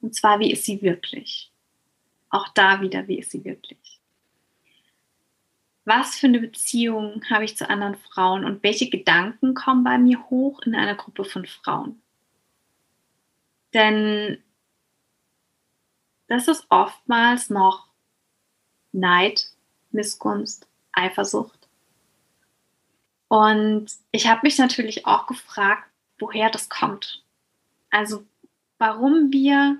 Und zwar, wie ist sie wirklich? auch da wieder, wie ist sie wirklich? Was für eine Beziehung habe ich zu anderen Frauen und welche Gedanken kommen bei mir hoch in einer Gruppe von Frauen? Denn das ist oftmals noch Neid, Missgunst, Eifersucht. Und ich habe mich natürlich auch gefragt, woher das kommt. Also warum wir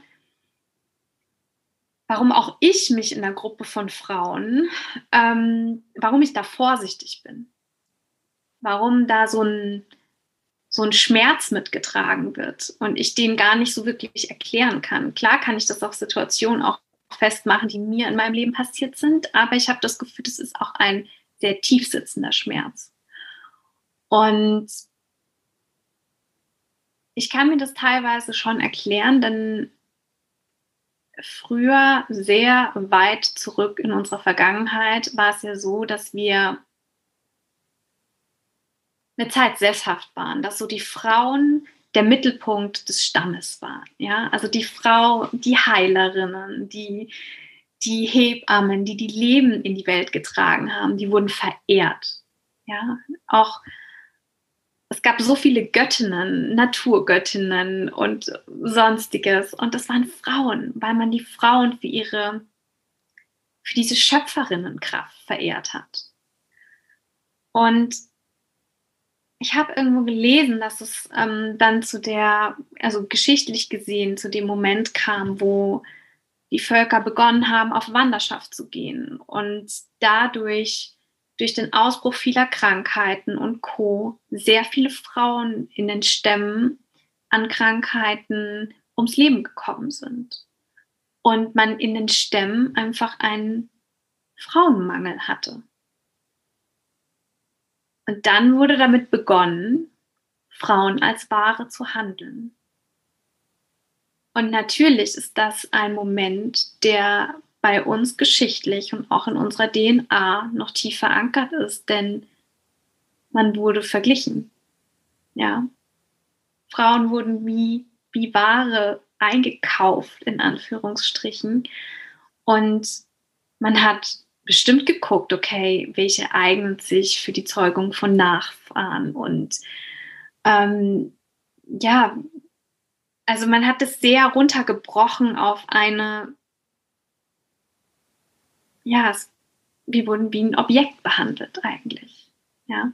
warum auch ich mich in der Gruppe von Frauen, ähm, warum ich da vorsichtig bin. Warum da so ein, so ein Schmerz mitgetragen wird und ich den gar nicht so wirklich erklären kann. Klar kann ich das auf Situationen auch festmachen, die mir in meinem Leben passiert sind, aber ich habe das Gefühl, das ist auch ein sehr tief sitzender Schmerz. Und ich kann mir das teilweise schon erklären, denn früher sehr weit zurück in unserer Vergangenheit war es ja so, dass wir eine Zeit sesshaft waren, dass so die Frauen der Mittelpunkt des Stammes waren. Ja, also die Frau, die Heilerinnen, die, die Hebammen, die die Leben in die Welt getragen haben, die wurden verehrt. Ja, auch es gab so viele Göttinnen, Naturgöttinnen und sonstiges. Und das waren Frauen, weil man die Frauen für ihre, für diese Schöpferinnenkraft verehrt hat. Und ich habe irgendwo gelesen, dass es ähm, dann zu der, also geschichtlich gesehen, zu dem Moment kam, wo die Völker begonnen haben, auf Wanderschaft zu gehen und dadurch durch den Ausbruch vieler Krankheiten und Co. sehr viele Frauen in den Stämmen an Krankheiten ums Leben gekommen sind. Und man in den Stämmen einfach einen Frauenmangel hatte. Und dann wurde damit begonnen, Frauen als Ware zu handeln. Und natürlich ist das ein Moment, der bei uns geschichtlich und auch in unserer DNA noch tief verankert ist, denn man wurde verglichen. Ja. Frauen wurden wie, wie Ware eingekauft, in Anführungsstrichen. Und man hat bestimmt geguckt, okay, welche eignet sich für die Zeugung von Nachfahren und ähm, ja, also man hat es sehr runtergebrochen auf eine ja, es, wir wurden wie ein Objekt behandelt eigentlich. Ja.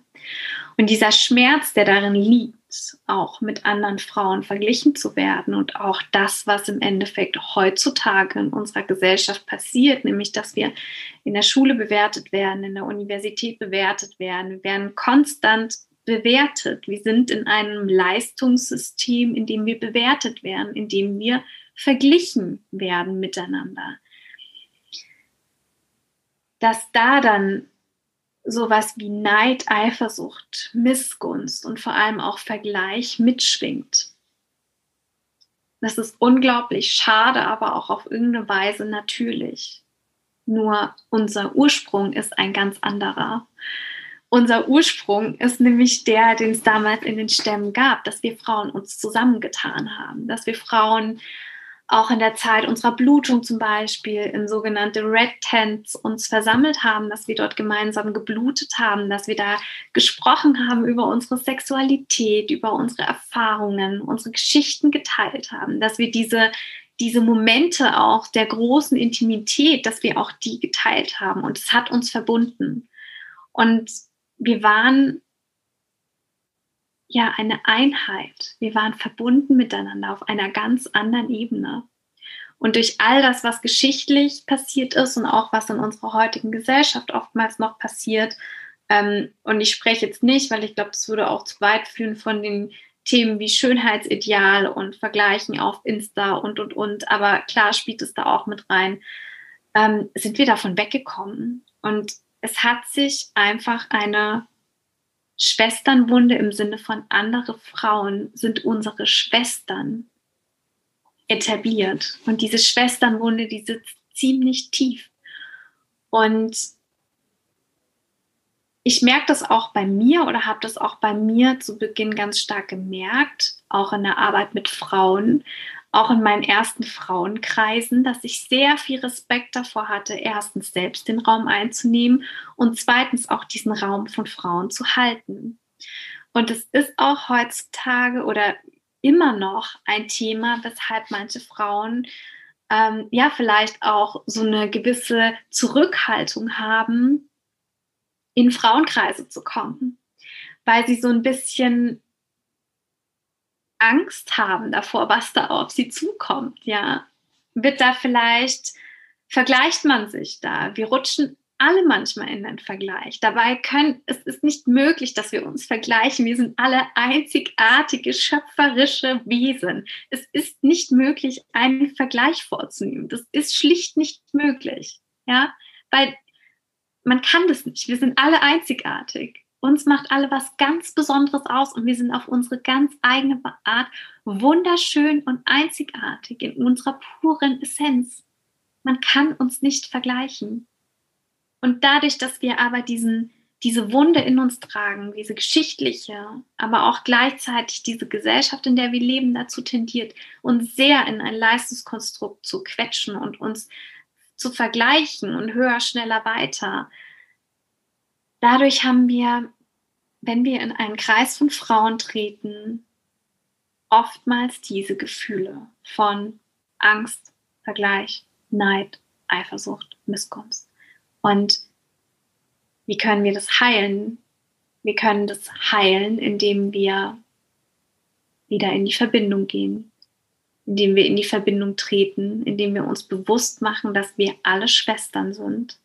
Und dieser Schmerz, der darin liegt, auch mit anderen Frauen verglichen zu werden und auch das, was im Endeffekt heutzutage in unserer Gesellschaft passiert, nämlich dass wir in der Schule bewertet werden, in der Universität bewertet werden, wir werden konstant bewertet. Wir sind in einem Leistungssystem, in dem wir bewertet werden, in dem wir verglichen werden miteinander dass da dann sowas wie Neid, Eifersucht, Missgunst und vor allem auch Vergleich mitschwingt. Das ist unglaublich schade, aber auch auf irgendeine Weise natürlich. Nur unser Ursprung ist ein ganz anderer. Unser Ursprung ist nämlich der, den es damals in den Stämmen gab, dass wir Frauen uns zusammengetan haben, dass wir Frauen auch in der Zeit unserer Blutung zum Beispiel in sogenannte Red Tents uns versammelt haben, dass wir dort gemeinsam geblutet haben, dass wir da gesprochen haben über unsere Sexualität, über unsere Erfahrungen, unsere Geschichten geteilt haben, dass wir diese, diese Momente auch der großen Intimität, dass wir auch die geteilt haben und es hat uns verbunden. Und wir waren ja eine Einheit. Wir waren verbunden miteinander auf einer ganz anderen Ebene. Und durch all das, was geschichtlich passiert ist und auch was in unserer heutigen Gesellschaft oftmals noch passiert, ähm, und ich spreche jetzt nicht, weil ich glaube, das würde auch zu weit führen von den Themen wie Schönheitsideal und Vergleichen auf Insta und, und, und, aber klar spielt es da auch mit rein, ähm, sind wir davon weggekommen. Und es hat sich einfach eine Schwesternwunde im Sinne von andere Frauen sind unsere Schwestern etabliert. Und diese Schwesternwunde, die sitzt ziemlich tief. Und ich merke das auch bei mir oder habe das auch bei mir zu Beginn ganz stark gemerkt, auch in der Arbeit mit Frauen, auch in meinen ersten Frauenkreisen, dass ich sehr viel Respekt davor hatte, erstens selbst den Raum einzunehmen und zweitens auch diesen Raum von Frauen zu halten. Und es ist auch heutzutage oder immer noch ein Thema, weshalb manche Frauen ähm, ja vielleicht auch so eine gewisse Zurückhaltung haben, in Frauenkreise zu kommen, weil sie so ein bisschen Angst haben davor, was da auf sie zukommt, ja. Wird da vielleicht, vergleicht man sich da. Wir rutschen alle manchmal in den Vergleich. Dabei können, es ist nicht möglich, dass wir uns vergleichen. Wir sind alle einzigartige, schöpferische Wesen. Es ist nicht möglich, einen Vergleich vorzunehmen. Das ist schlicht nicht möglich. Ja, weil man kann das nicht. Wir sind alle einzigartig. Uns macht alle was ganz Besonderes aus und wir sind auf unsere ganz eigene Art wunderschön und einzigartig in unserer puren Essenz. Man kann uns nicht vergleichen. Und dadurch, dass wir aber diesen, diese Wunde in uns tragen, diese geschichtliche, aber auch gleichzeitig diese Gesellschaft, in der wir leben, dazu tendiert, uns sehr in ein Leistungskonstrukt zu quetschen und uns zu vergleichen und höher, schneller, weiter. Dadurch haben wir, wenn wir in einen Kreis von Frauen treten, oftmals diese Gefühle von Angst, Vergleich, Neid, Eifersucht, Missgunst. Und wie können wir das heilen? Wir können das heilen, indem wir wieder in die Verbindung gehen, indem wir in die Verbindung treten, indem wir uns bewusst machen, dass wir alle Schwestern sind,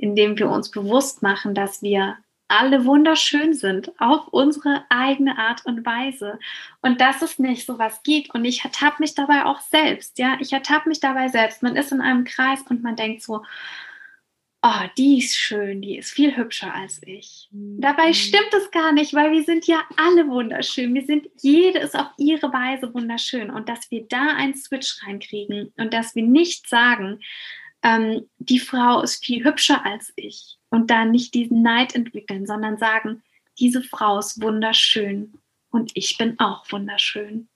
indem wir uns bewusst machen, dass wir alle wunderschön sind, auf unsere eigene Art und Weise. Und dass es nicht so was gibt. Und ich ertappe mich dabei auch selbst, ja. Ich ertappe mich dabei selbst. Man ist in einem Kreis und man denkt so, oh, die ist schön, die ist viel hübscher als ich. Dabei mhm. stimmt es gar nicht, weil wir sind ja alle wunderschön. Wir sind, jede ist auf ihre Weise wunderschön. Und dass wir da einen Switch reinkriegen und dass wir nicht sagen, ähm, die Frau ist viel hübscher als ich und da nicht diesen Neid entwickeln, sondern sagen, diese Frau ist wunderschön und ich bin auch wunderschön.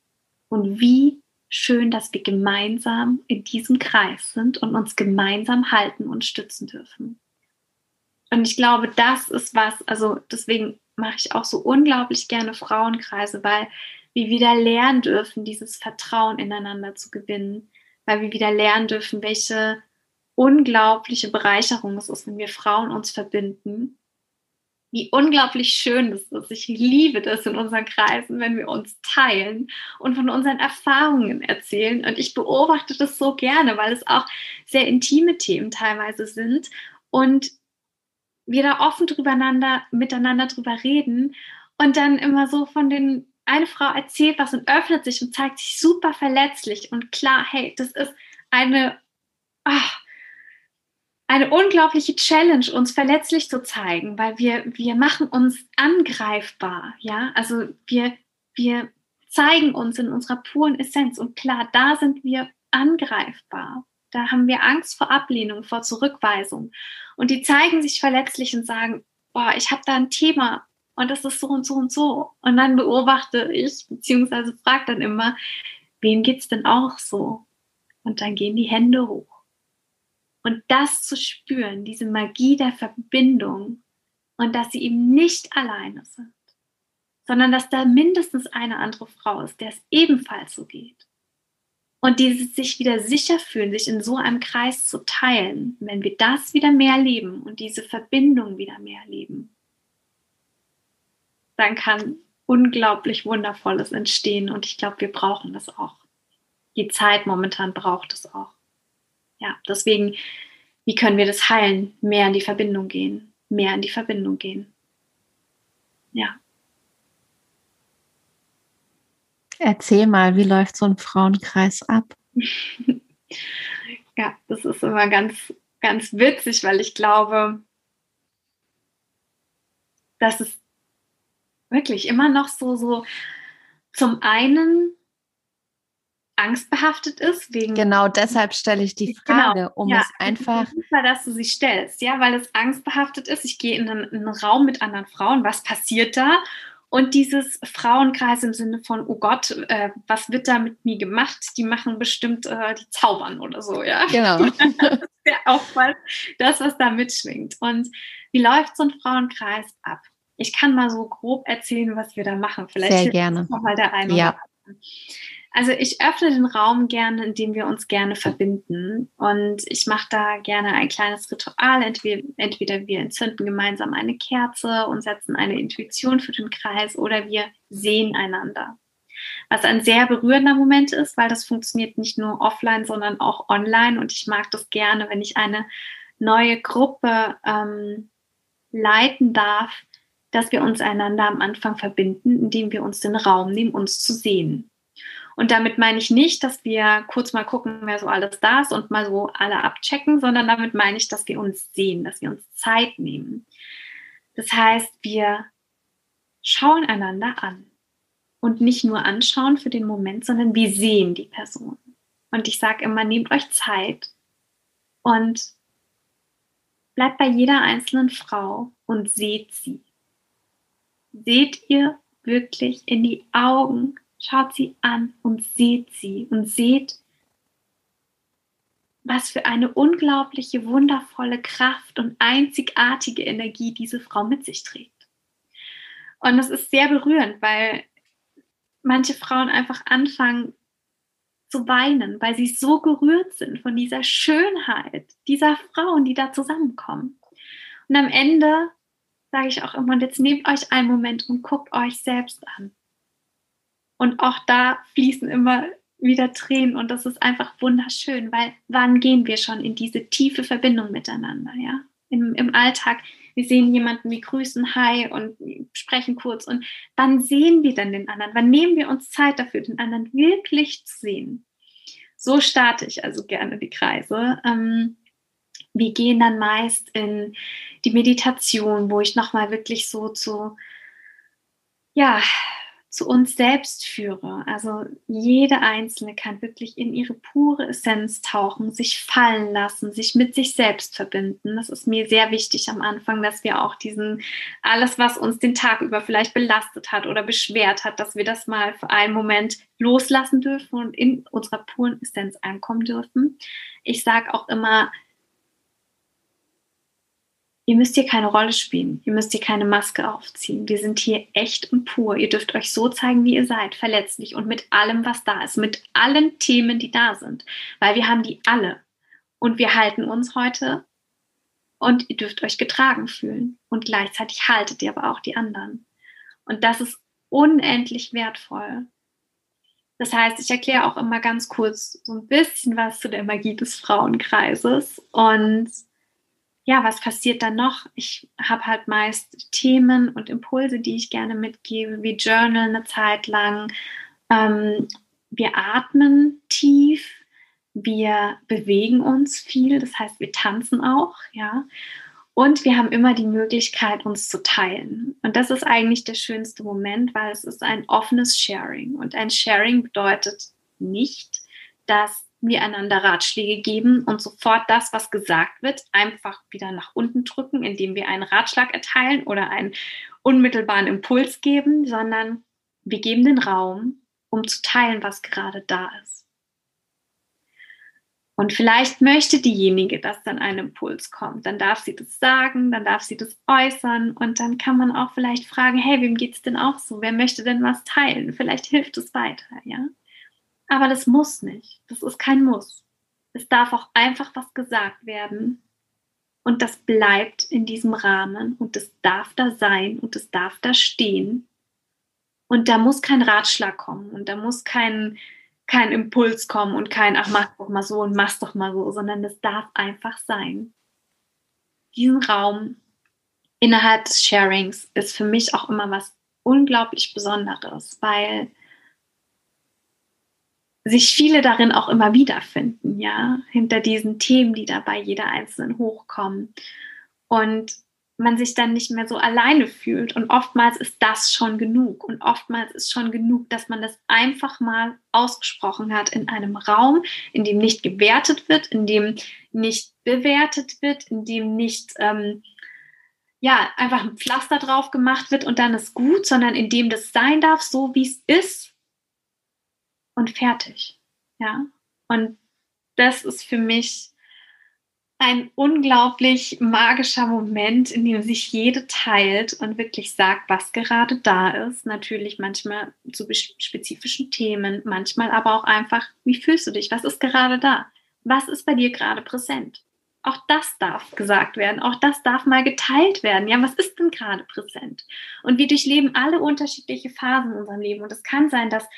Und wie schön, dass wir gemeinsam in diesem Kreis sind und uns gemeinsam halten und stützen dürfen. Und ich glaube, das ist was, also deswegen mache ich auch so unglaublich gerne Frauenkreise, weil wir wieder lernen dürfen, dieses Vertrauen ineinander zu gewinnen, weil wir wieder lernen dürfen, welche unglaubliche Bereicherung es ist, wenn wir Frauen uns verbinden wie unglaublich schön das ist. Ich liebe das in unseren Kreisen, wenn wir uns teilen und von unseren Erfahrungen erzählen. Und ich beobachte das so gerne, weil es auch sehr intime Themen teilweise sind und wir da offen drüber miteinander drüber reden und dann immer so von den eine Frau erzählt was und öffnet sich und zeigt sich super verletzlich und klar, hey, das ist eine ach, eine unglaubliche Challenge, uns verletzlich zu zeigen, weil wir, wir machen uns angreifbar, ja, also wir, wir zeigen uns in unserer puren Essenz und klar, da sind wir angreifbar. Da haben wir Angst vor Ablehnung, vor Zurückweisung. Und die zeigen sich verletzlich und sagen, boah, ich habe da ein Thema und das ist so und so und so. Und dann beobachte ich, beziehungsweise frage dann immer, wem geht's denn auch so? Und dann gehen die Hände hoch. Und das zu spüren, diese Magie der Verbindung und dass sie eben nicht alleine sind, sondern dass da mindestens eine andere Frau ist, der es ebenfalls so geht. Und dieses sich wieder sicher fühlen, sich in so einem Kreis zu teilen, wenn wir das wieder mehr leben und diese Verbindung wieder mehr leben, dann kann unglaublich Wundervolles entstehen. Und ich glaube, wir brauchen das auch. Die Zeit momentan braucht es auch ja, deswegen, wie können wir das heilen? Mehr in die Verbindung gehen, mehr in die Verbindung gehen. Ja. Erzähl mal, wie läuft so ein Frauenkreis ab? ja, das ist immer ganz, ganz witzig, weil ich glaube, dass es wirklich immer noch so, so zum einen angstbehaftet ist. Wegen genau deshalb stelle ich die genau, Frage, genau, um ja, es einfach. Super, dass du sie stellst, ja, weil es angstbehaftet ist. Ich gehe in einen, in einen Raum mit anderen Frauen. Was passiert da? Und dieses Frauenkreis im Sinne von, oh Gott, äh, was wird da mit mir gemacht? Die machen bestimmt, äh, die zaubern oder so, ja. Genau. das ist ja auch was, das, was da mitschwingt. Und wie läuft so ein Frauenkreis ab? Ich kann mal so grob erzählen, was wir da machen. Vielleicht Sehr gerne. Mal der eine ja. Also ich öffne den Raum gerne, indem wir uns gerne verbinden. Und ich mache da gerne ein kleines Ritual. Entweder, entweder wir entzünden gemeinsam eine Kerze und setzen eine Intuition für den Kreis oder wir sehen einander. Was ein sehr berührender Moment ist, weil das funktioniert nicht nur offline, sondern auch online. Und ich mag das gerne, wenn ich eine neue Gruppe ähm, leiten darf, dass wir uns einander am Anfang verbinden, indem wir uns den Raum nehmen, uns zu sehen. Und damit meine ich nicht, dass wir kurz mal gucken, wer so alles da ist und mal so alle abchecken, sondern damit meine ich, dass wir uns sehen, dass wir uns Zeit nehmen. Das heißt, wir schauen einander an und nicht nur anschauen für den Moment, sondern wir sehen die Person. Und ich sage immer, nehmt euch Zeit und bleibt bei jeder einzelnen Frau und seht sie. Seht ihr wirklich in die Augen Schaut sie an und seht sie und seht, was für eine unglaubliche, wundervolle Kraft und einzigartige Energie diese Frau mit sich trägt. Und das ist sehr berührend, weil manche Frauen einfach anfangen zu weinen, weil sie so gerührt sind von dieser Schönheit dieser Frauen, die da zusammenkommen. Und am Ende sage ich auch immer, und jetzt nehmt euch einen Moment und guckt euch selbst an. Und auch da fließen immer wieder Tränen und das ist einfach wunderschön, weil wann gehen wir schon in diese tiefe Verbindung miteinander, ja? Im, im Alltag, wir sehen jemanden, wir grüßen Hi und sprechen kurz und wann sehen wir dann den anderen? Wann nehmen wir uns Zeit dafür, den anderen wirklich zu sehen? So starte ich also gerne die Kreise. Ähm, wir gehen dann meist in die Meditation, wo ich nochmal wirklich so zu, ja, zu uns selbst führe. Also jede Einzelne kann wirklich in ihre pure Essenz tauchen, sich fallen lassen, sich mit sich selbst verbinden. Das ist mir sehr wichtig am Anfang, dass wir auch diesen, alles, was uns den Tag über vielleicht belastet hat oder beschwert hat, dass wir das mal für einen Moment loslassen dürfen und in unserer puren Essenz ankommen dürfen. Ich sage auch immer, ihr müsst hier keine Rolle spielen, ihr müsst hier keine Maske aufziehen. Wir sind hier echt und pur. Ihr dürft euch so zeigen, wie ihr seid, verletzlich und mit allem, was da ist, mit allen Themen, die da sind, weil wir haben die alle. Und wir halten uns heute und ihr dürft euch getragen fühlen. Und gleichzeitig haltet ihr aber auch die anderen. Und das ist unendlich wertvoll. Das heißt, ich erkläre auch immer ganz kurz so ein bisschen was zu der Magie des Frauenkreises und ja, was passiert dann noch? Ich habe halt meist Themen und Impulse, die ich gerne mitgebe, wie Journal eine Zeit lang. Ähm, wir atmen tief, wir bewegen uns viel, das heißt, wir tanzen auch, ja. Und wir haben immer die Möglichkeit, uns zu teilen. Und das ist eigentlich der schönste Moment, weil es ist ein offenes Sharing. Und ein Sharing bedeutet nicht, dass wir einander Ratschläge geben und sofort das, was gesagt wird, einfach wieder nach unten drücken, indem wir einen Ratschlag erteilen oder einen unmittelbaren Impuls geben, sondern wir geben den Raum, um zu teilen, was gerade da ist. Und vielleicht möchte diejenige, dass dann ein Impuls kommt. Dann darf sie das sagen, dann darf sie das äußern und dann kann man auch vielleicht fragen, hey, wem geht es denn auch so? Wer möchte denn was teilen? Vielleicht hilft es weiter, ja? Aber das muss nicht. Das ist kein Muss. Es darf auch einfach was gesagt werden. Und das bleibt in diesem Rahmen und es darf da sein und es darf da stehen. Und da muss kein Ratschlag kommen und da muss kein, kein Impuls kommen und kein, ach, mach doch mal so und mach doch mal so, sondern das darf einfach sein. Diesen Raum innerhalb des Sharings ist für mich auch immer was unglaublich Besonderes, weil sich viele darin auch immer wiederfinden, ja, hinter diesen Themen, die da bei jeder Einzelnen hochkommen. Und man sich dann nicht mehr so alleine fühlt. Und oftmals ist das schon genug. Und oftmals ist schon genug, dass man das einfach mal ausgesprochen hat in einem Raum, in dem nicht gewertet wird, in dem nicht bewertet wird, in dem nicht ähm, ja, einfach ein Pflaster drauf gemacht wird und dann ist gut, sondern in dem das sein darf, so wie es ist und fertig. Ja. Und das ist für mich ein unglaublich magischer Moment, in dem sich jede teilt und wirklich sagt, was gerade da ist. Natürlich manchmal zu spezifischen Themen, manchmal aber auch einfach, wie fühlst du dich? Was ist gerade da? Was ist bei dir gerade präsent? Auch das darf gesagt werden, auch das darf mal geteilt werden. Ja, was ist denn gerade präsent? Und wir durchleben alle unterschiedliche Phasen in unserem Leben. Und es kann sein, dass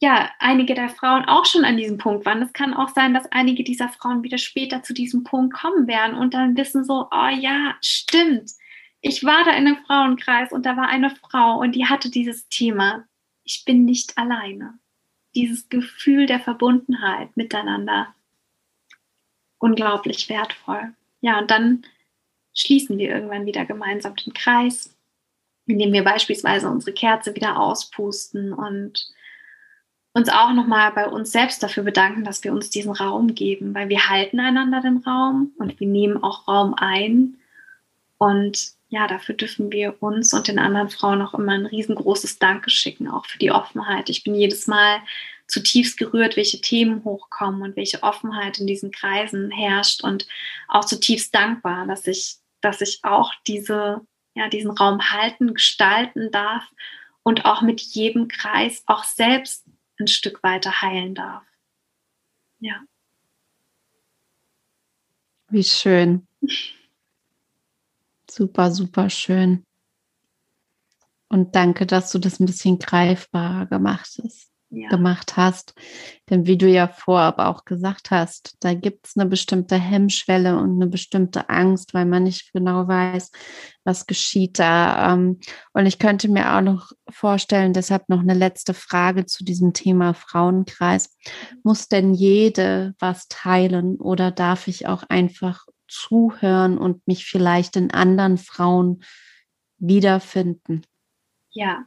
ja, einige der Frauen auch schon an diesem Punkt waren. Es kann auch sein, dass einige dieser Frauen wieder später zu diesem Punkt kommen werden und dann wissen so, oh ja, stimmt. Ich war da in einem Frauenkreis und da war eine Frau und die hatte dieses Thema. Ich bin nicht alleine. Dieses Gefühl der Verbundenheit miteinander unglaublich wertvoll. Ja, und dann schließen wir irgendwann wieder gemeinsam den Kreis, indem wir beispielsweise unsere Kerze wieder auspusten und uns auch nochmal bei uns selbst dafür bedanken, dass wir uns diesen Raum geben, weil wir halten einander den Raum und wir nehmen auch Raum ein. Und ja, dafür dürfen wir uns und den anderen Frauen auch immer ein riesengroßes Danke schicken, auch für die Offenheit. Ich bin jedes Mal zutiefst gerührt, welche Themen hochkommen und welche Offenheit in diesen Kreisen herrscht und auch zutiefst dankbar, dass ich, dass ich auch diese, ja, diesen Raum halten, gestalten darf und auch mit jedem Kreis auch selbst ein Stück weiter heilen darf. Ja. Wie schön. Super, super schön. Und danke, dass du das ein bisschen greifbarer gemacht hast ja. gemacht hast. Denn wie du ja vorab auch gesagt hast, da gibt es eine bestimmte Hemmschwelle und eine bestimmte Angst, weil man nicht genau weiß, was geschieht da. Ähm, und ich könnte mir auch noch vorstellen, deshalb noch eine letzte Frage zu diesem Thema Frauenkreis. Muss denn jede was teilen oder darf ich auch einfach zuhören und mich vielleicht in anderen Frauen wiederfinden? Ja,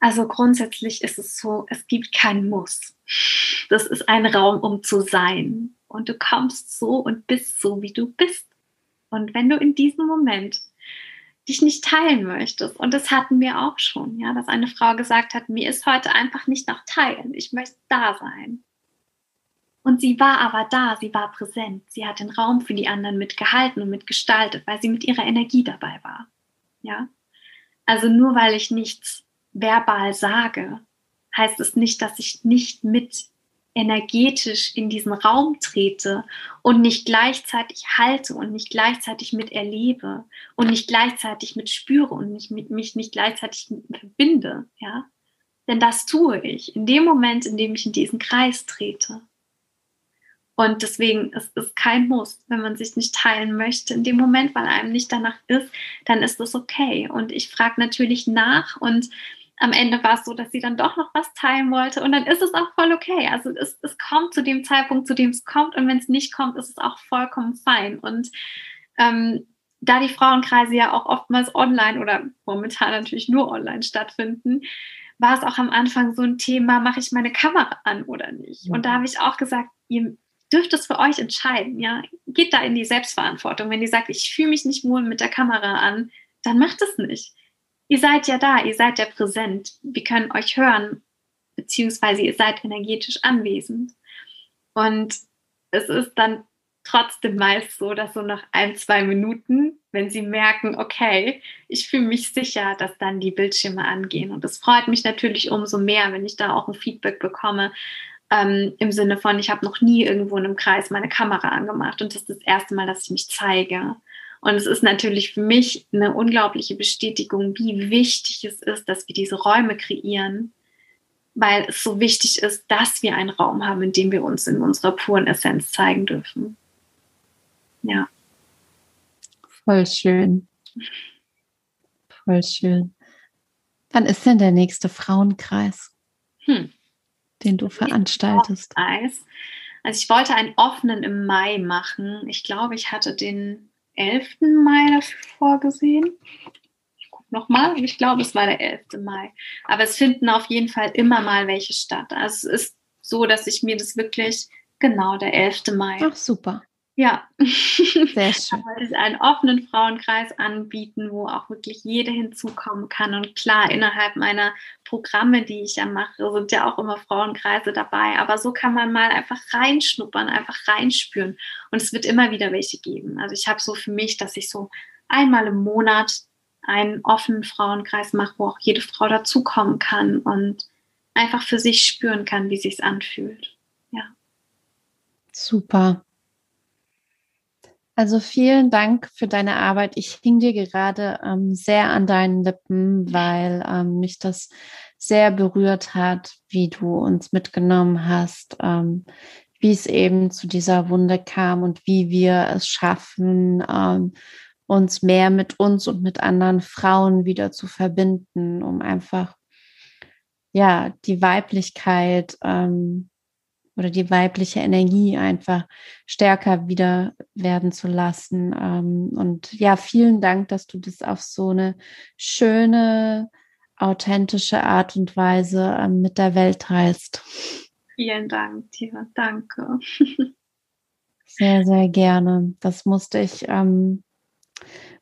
also grundsätzlich ist es so, es gibt kein Muss. Das ist ein Raum, um zu sein. Und du kommst so und bist so, wie du bist. Und wenn du in diesem Moment dich nicht teilen möchtest, und das hatten wir auch schon, ja, dass eine Frau gesagt hat, mir ist heute einfach nicht nach Teilen, ich möchte da sein. Und sie war aber da, sie war präsent, sie hat den Raum für die anderen mitgehalten und mitgestaltet, weil sie mit ihrer Energie dabei war. Ja. Also nur weil ich nichts verbal sage, heißt es nicht, dass ich nicht mit energetisch in diesen Raum trete und nicht gleichzeitig halte und nicht gleichzeitig mit erlebe und nicht gleichzeitig mit spüre und nicht, mit, mich nicht gleichzeitig verbinde, ja. Denn das tue ich in dem Moment, in dem ich in diesen Kreis trete. Und deswegen ist es kein Muss, wenn man sich nicht teilen möchte. In dem Moment, weil einem nicht danach ist, dann ist es okay. Und ich frage natürlich nach und am Ende war es so, dass sie dann doch noch was teilen wollte und dann ist es auch voll okay. Also es, es kommt zu dem Zeitpunkt, zu dem es kommt und wenn es nicht kommt, ist es auch vollkommen fein. Und ähm, da die Frauenkreise ja auch oftmals online oder momentan natürlich nur online stattfinden, war es auch am Anfang so ein Thema, mache ich meine Kamera an oder nicht? Und da habe ich auch gesagt, ihr dürft es für euch entscheiden, ja. Geht da in die Selbstverantwortung. Wenn ihr sagt, ich fühle mich nicht wohl mit der Kamera an, dann macht es nicht ihr seid ja da, ihr seid ja präsent. Wir können euch hören, beziehungsweise ihr seid energetisch anwesend. Und es ist dann trotzdem meist so, dass so nach ein, zwei Minuten, wenn sie merken, okay, ich fühle mich sicher, dass dann die Bildschirme angehen. Und es freut mich natürlich umso mehr, wenn ich da auch ein Feedback bekomme, ähm, im Sinne von, ich habe noch nie irgendwo in einem Kreis meine Kamera angemacht und das ist das erste Mal, dass ich mich zeige. Und es ist natürlich für mich eine unglaubliche Bestätigung, wie wichtig es ist, dass wir diese Räume kreieren, weil es so wichtig ist, dass wir einen Raum haben, in dem wir uns in unserer puren Essenz zeigen dürfen. Ja. Voll schön. Voll schön. Wann ist denn der nächste Frauenkreis, hm. den du veranstaltest? Also ich wollte einen offenen im Mai machen. Ich glaube, ich hatte den 11. Mai dafür vorgesehen. Ich gucke nochmal, ich glaube, es war der 11. Mai. Aber es finden auf jeden Fall immer mal welche statt. Also es ist so, dass ich mir das wirklich genau der 11. Mai. Ach, super. Ja, sehr schön. Also einen offenen Frauenkreis anbieten, wo auch wirklich jede hinzukommen kann. Und klar, innerhalb meiner Programme, die ich ja mache, sind ja auch immer Frauenkreise dabei. Aber so kann man mal einfach reinschnuppern, einfach reinspüren. Und es wird immer wieder welche geben. Also ich habe so für mich, dass ich so einmal im Monat einen offenen Frauenkreis mache, wo auch jede Frau dazukommen kann und einfach für sich spüren kann, wie sich anfühlt. Ja. Super. Also vielen Dank für deine Arbeit. Ich hing dir gerade ähm, sehr an deinen Lippen, weil ähm, mich das sehr berührt hat, wie du uns mitgenommen hast, ähm, wie es eben zu dieser Wunde kam und wie wir es schaffen, ähm, uns mehr mit uns und mit anderen Frauen wieder zu verbinden, um einfach ja die Weiblichkeit ähm, oder die weibliche Energie einfach stärker wieder werden zu lassen. Ähm, und ja, vielen Dank, dass du das auf so eine schöne, authentische Art und Weise ähm, mit der Welt teilst. Vielen Dank, Tina. Danke. Sehr, sehr gerne. Das musste ich, ähm,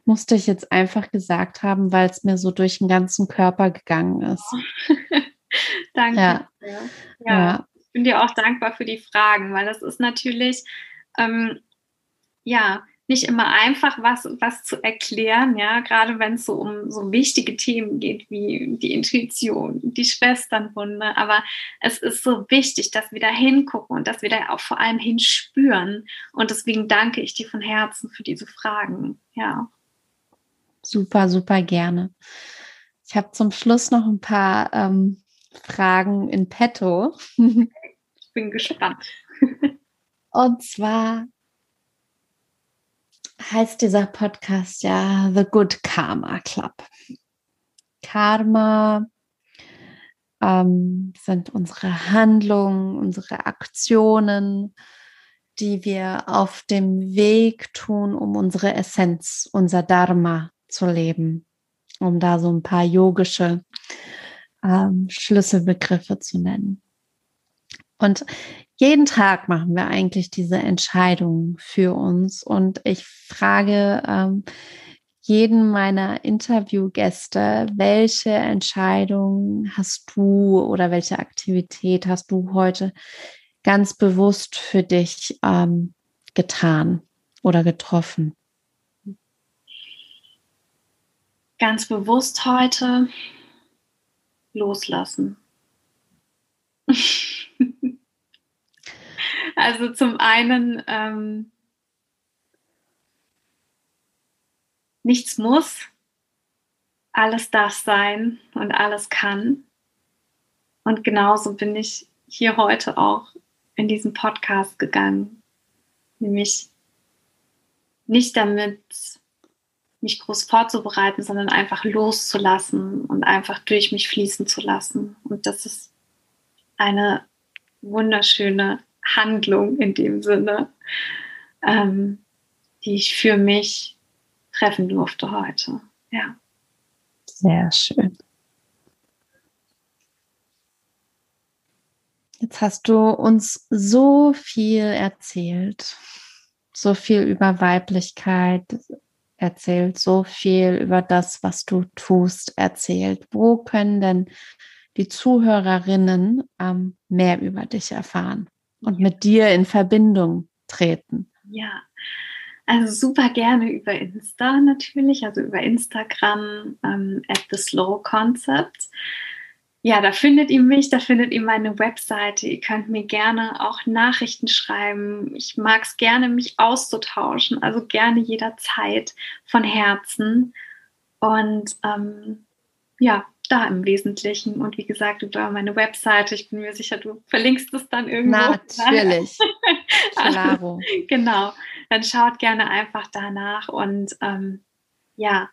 musste ich jetzt einfach gesagt haben, weil es mir so durch den ganzen Körper gegangen ist. Danke. Ja. ja. ja bin dir auch dankbar für die Fragen, weil das ist natürlich, ähm, ja, nicht immer einfach, was, was zu erklären, ja, gerade wenn es so um so wichtige Themen geht wie die Intuition, die Schwesternwunde. Aber es ist so wichtig, dass wir da hingucken und dass wir da auch vor allem hinspüren. Und deswegen danke ich dir von Herzen für diese Fragen. Ja. Super, super gerne. Ich habe zum Schluss noch ein paar ähm, Fragen in petto. bin gespannt. Und zwar heißt dieser Podcast ja The Good Karma Club. Karma ähm, sind unsere Handlungen, unsere Aktionen, die wir auf dem Weg tun, um unsere Essenz, unser Dharma zu leben, um da so ein paar yogische ähm, Schlüsselbegriffe zu nennen. Und jeden Tag machen wir eigentlich diese Entscheidungen für uns. Und ich frage ähm, jeden meiner Interviewgäste, welche Entscheidung hast du oder welche Aktivität hast du heute ganz bewusst für dich ähm, getan oder getroffen? Ganz bewusst heute loslassen. also zum einen, ähm, nichts muss, alles darf sein und alles kann. Und genauso bin ich hier heute auch in diesen Podcast gegangen, nämlich nicht damit mich groß vorzubereiten, sondern einfach loszulassen und einfach durch mich fließen zu lassen. Und das ist eine wunderschöne Handlung in dem Sinne, ähm, die ich für mich treffen durfte heute. Ja. Sehr schön. Jetzt hast du uns so viel erzählt, so viel über Weiblichkeit, erzählt, so viel über das, was du tust, erzählt. Wo können denn die Zuhörerinnen ähm, mehr über dich erfahren und mit dir in Verbindung treten? Ja, also super gerne über Insta natürlich, also über Instagram ähm, at the Slow Concept ja, da findet ihr mich, da findet ihr meine Webseite. Ihr könnt mir gerne auch Nachrichten schreiben. Ich mag es gerne, mich auszutauschen, also gerne jederzeit von Herzen. Und ähm, ja, da im Wesentlichen. Und wie gesagt, über meine Webseite. Ich bin mir sicher, du verlinkst es dann irgendwo. Natürlich. Claro. genau. Dann schaut gerne einfach danach und ähm, ja,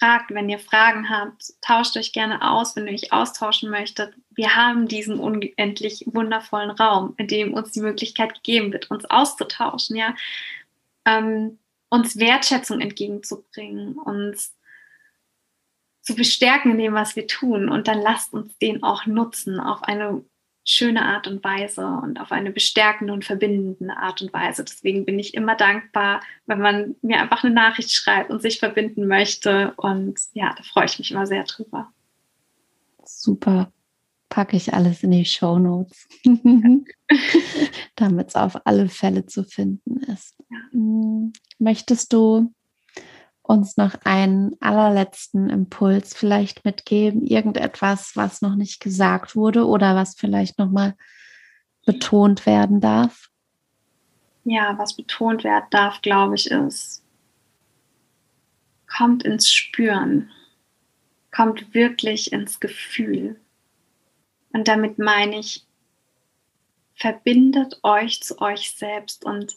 fragt, wenn ihr Fragen habt, tauscht euch gerne aus, wenn ihr euch austauschen möchtet. Wir haben diesen unendlich wundervollen Raum, in dem uns die Möglichkeit gegeben wird, uns auszutauschen, ja, ähm, uns Wertschätzung entgegenzubringen, uns zu bestärken in dem, was wir tun. Und dann lasst uns den auch nutzen auf eine schöne Art und Weise und auf eine bestärkende und verbindende Art und Weise. Deswegen bin ich immer dankbar, wenn man mir einfach eine Nachricht schreibt und sich verbinden möchte. Und ja, da freue ich mich immer sehr drüber. Super. Packe ich alles in die Show Notes, damit es auf alle Fälle zu finden ist. Ja. Hm, möchtest du uns noch einen allerletzten Impuls vielleicht mitgeben? Irgendetwas, was noch nicht gesagt wurde oder was vielleicht noch mal betont werden darf? Ja, was betont werden darf, glaube ich, ist, kommt ins Spüren, kommt wirklich ins Gefühl. Und damit meine ich, verbindet euch zu euch selbst und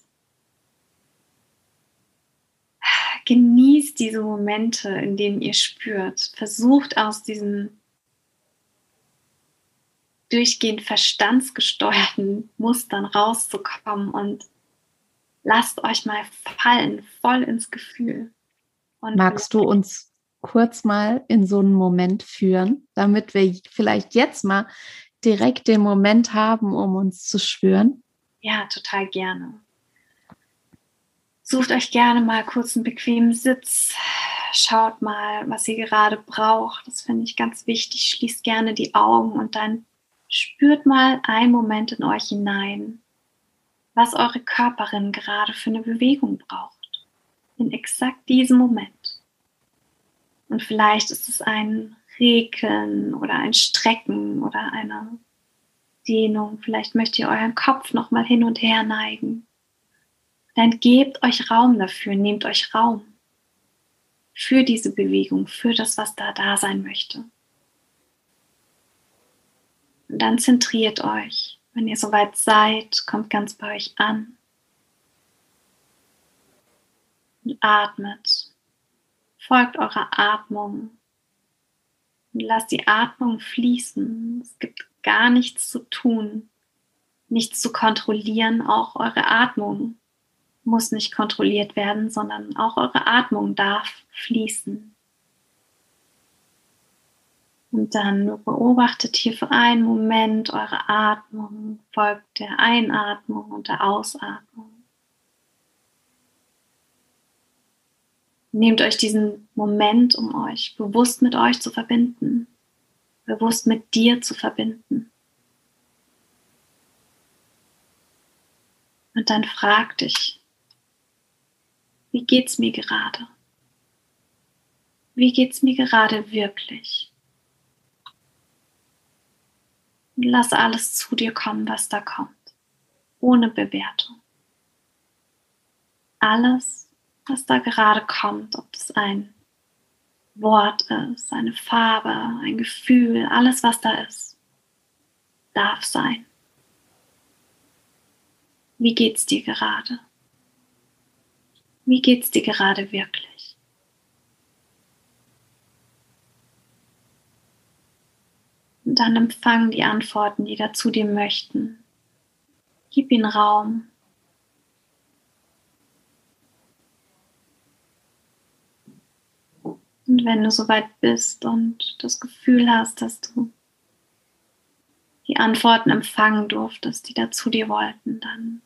genießt diese Momente, in denen ihr spürt. Versucht aus diesen durchgehend verstandsgesteuerten Mustern rauszukommen und lasst euch mal fallen, voll ins Gefühl. Und Magst du uns kurz mal in so einen Moment führen, damit wir vielleicht jetzt mal direkt den Moment haben, um uns zu spüren? Ja, total gerne. Sucht euch gerne mal kurz einen bequemen Sitz. Schaut mal, was ihr gerade braucht. Das finde ich ganz wichtig. Schließt gerne die Augen und dann spürt mal einen Moment in euch hinein, was eure Körperin gerade für eine Bewegung braucht. In exakt diesem Moment. Und vielleicht ist es ein Regeln oder ein Strecken oder eine Dehnung. Vielleicht möchtet ihr euren Kopf nochmal hin und her neigen dann gebt euch Raum dafür, nehmt euch Raum für diese Bewegung, für das, was da da sein möchte. Und dann zentriert euch. Wenn ihr soweit seid, kommt ganz bei euch an. Und atmet. Folgt eurer Atmung. Und lasst die Atmung fließen. Es gibt gar nichts zu tun, nichts zu kontrollieren, auch eure Atmung muss nicht kontrolliert werden, sondern auch eure Atmung darf fließen. Und dann beobachtet hier für einen Moment eure Atmung, folgt der Einatmung und der Ausatmung. Nehmt euch diesen Moment, um euch bewusst mit euch zu verbinden, bewusst mit dir zu verbinden. Und dann frag dich, wie geht's mir gerade? Wie geht's mir gerade wirklich? Und lass alles zu dir kommen, was da kommt, ohne Bewertung. Alles, was da gerade kommt, ob es ein Wort ist, eine Farbe, ein Gefühl, alles, was da ist, darf sein. Wie geht's dir gerade? Wie geht es dir gerade wirklich? Und dann empfang die Antworten, die da zu dir möchten. Gib ihnen Raum. Und wenn du soweit bist und das Gefühl hast, dass du die Antworten empfangen durftest, die da zu dir wollten, dann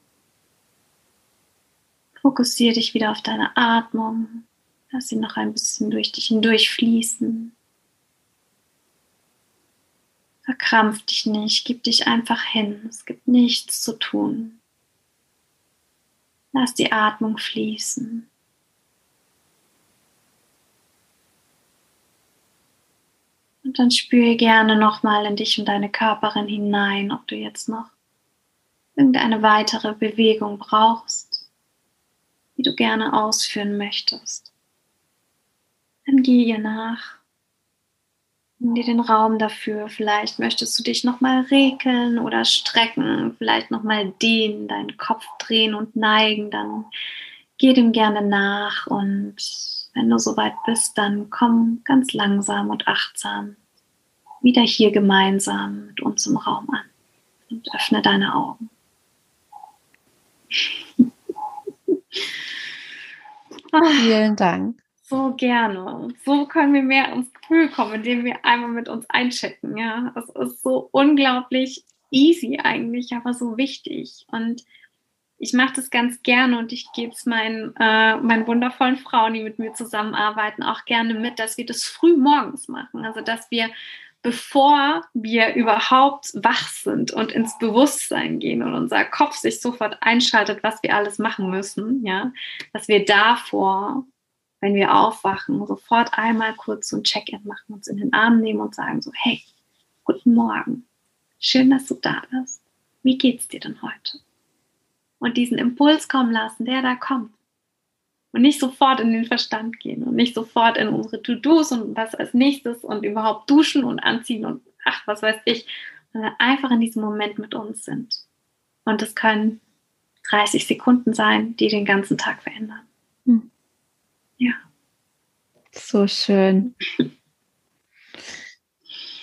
Fokussiere dich wieder auf deine Atmung. Lass sie noch ein bisschen durch dich hindurch fließen. Verkrampf dich nicht, gib dich einfach hin. Es gibt nichts zu tun. Lass die Atmung fließen. Und dann spüre gerne nochmal in dich und deine Körperin hinein, ob du jetzt noch irgendeine weitere Bewegung brauchst die du gerne ausführen möchtest. Dann geh ihr nach. Nimm dir den Raum dafür. Vielleicht möchtest du dich nochmal regeln oder strecken, vielleicht nochmal dehnen, deinen Kopf drehen und neigen. Dann geh dem gerne nach und wenn du soweit bist, dann komm ganz langsam und achtsam wieder hier gemeinsam mit uns im Raum an und öffne deine Augen. Vielen Dank. So gerne. So können wir mehr ins Gefühl kommen, indem wir einmal mit uns einchecken. Ja, es ist so unglaublich easy eigentlich, aber so wichtig. Und ich mache das ganz gerne und ich gebe es meinen, äh, meinen wundervollen Frauen, die mit mir zusammenarbeiten, auch gerne mit, dass wir das früh morgens machen. Also dass wir, bevor wir überhaupt wach sind und ins Bewusstsein gehen und unser Kopf sich sofort einschaltet, was wir alles machen müssen, ja, dass wir davor, wenn wir aufwachen, sofort einmal kurz so ein Check-in machen, uns in den Arm nehmen und sagen so, hey, guten Morgen, schön, dass du da bist. Wie geht's dir denn heute? und diesen Impuls kommen lassen, der da kommt. Und nicht sofort in den Verstand gehen und nicht sofort in unsere To-Dos und was als nächstes und überhaupt duschen und anziehen und ach, was weiß ich, sondern einfach in diesem Moment mit uns sind. Und es können 30 Sekunden sein, die den ganzen Tag verändern. Hm. Ja. So schön.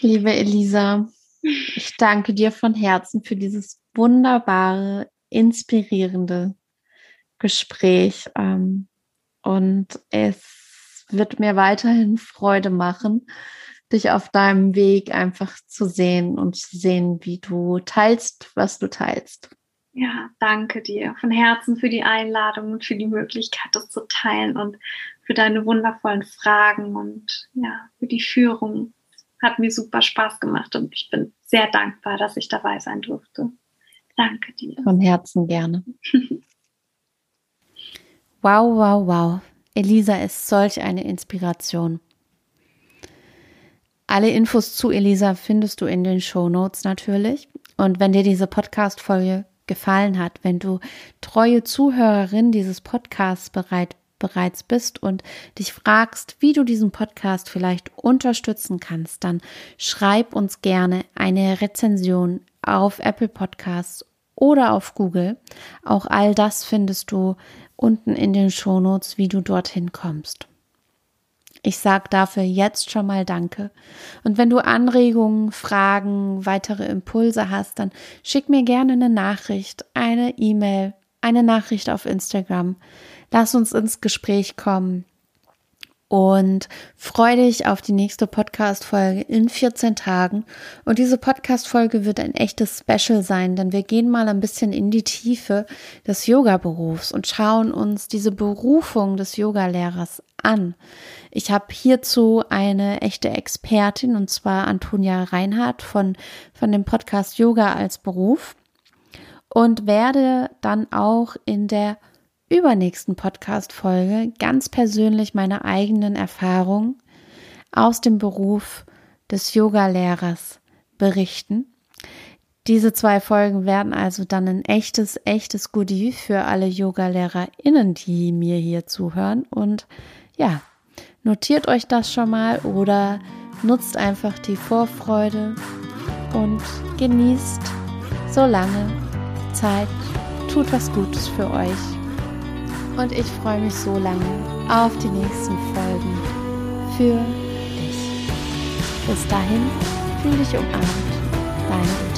Liebe Elisa, ich danke dir von Herzen für dieses wunderbare, inspirierende Gespräch. Ähm, und es wird mir weiterhin Freude machen, dich auf deinem Weg einfach zu sehen und zu sehen, wie du teilst, was du teilst. Ja, danke dir von Herzen für die Einladung und für die Möglichkeit, das zu teilen und für deine wundervollen Fragen und ja, für die Führung. Hat mir super Spaß gemacht und ich bin sehr dankbar, dass ich dabei sein durfte. Danke dir. Von Herzen gerne. wow, wow, wow. Elisa ist solch eine Inspiration. Alle Infos zu Elisa findest du in den Show Notes natürlich. Und wenn dir diese Podcast-Folge gefallen hat, wenn du treue Zuhörerin dieses Podcasts bereit, bereits bist und dich fragst, wie du diesen Podcast vielleicht unterstützen kannst, dann schreib uns gerne eine Rezension auf Apple Podcasts oder auf Google. Auch all das findest du unten in den Shownotes, wie du dorthin kommst. Ich sage dafür jetzt schon mal Danke. Und wenn du Anregungen, Fragen, weitere Impulse hast, dann schick mir gerne eine Nachricht, eine E-Mail, eine Nachricht auf Instagram. Lass uns ins Gespräch kommen und freue dich auf die nächste Podcast-Folge in 14 Tagen. Und diese Podcast-Folge wird ein echtes Special sein, denn wir gehen mal ein bisschen in die Tiefe des Yoga-Berufs und schauen uns diese Berufung des Yogalehrers an. Ich habe hierzu eine echte Expertin und zwar Antonia Reinhardt von, von dem Podcast Yoga als Beruf und werde dann auch in der übernächsten Podcast-Folge ganz persönlich meine eigenen Erfahrungen aus dem Beruf des Yoga-Lehrers berichten. Diese zwei Folgen werden also dann ein echtes, echtes Goodie für alle Yoga-LehrerInnen, die mir hier zuhören. Und ja, notiert euch das schon mal oder nutzt einfach die Vorfreude und genießt so lange Zeit. Tut was Gutes für euch und ich freue mich so lange auf die nächsten Folgen für dich. Bis dahin, fühl dich umarmt. Deine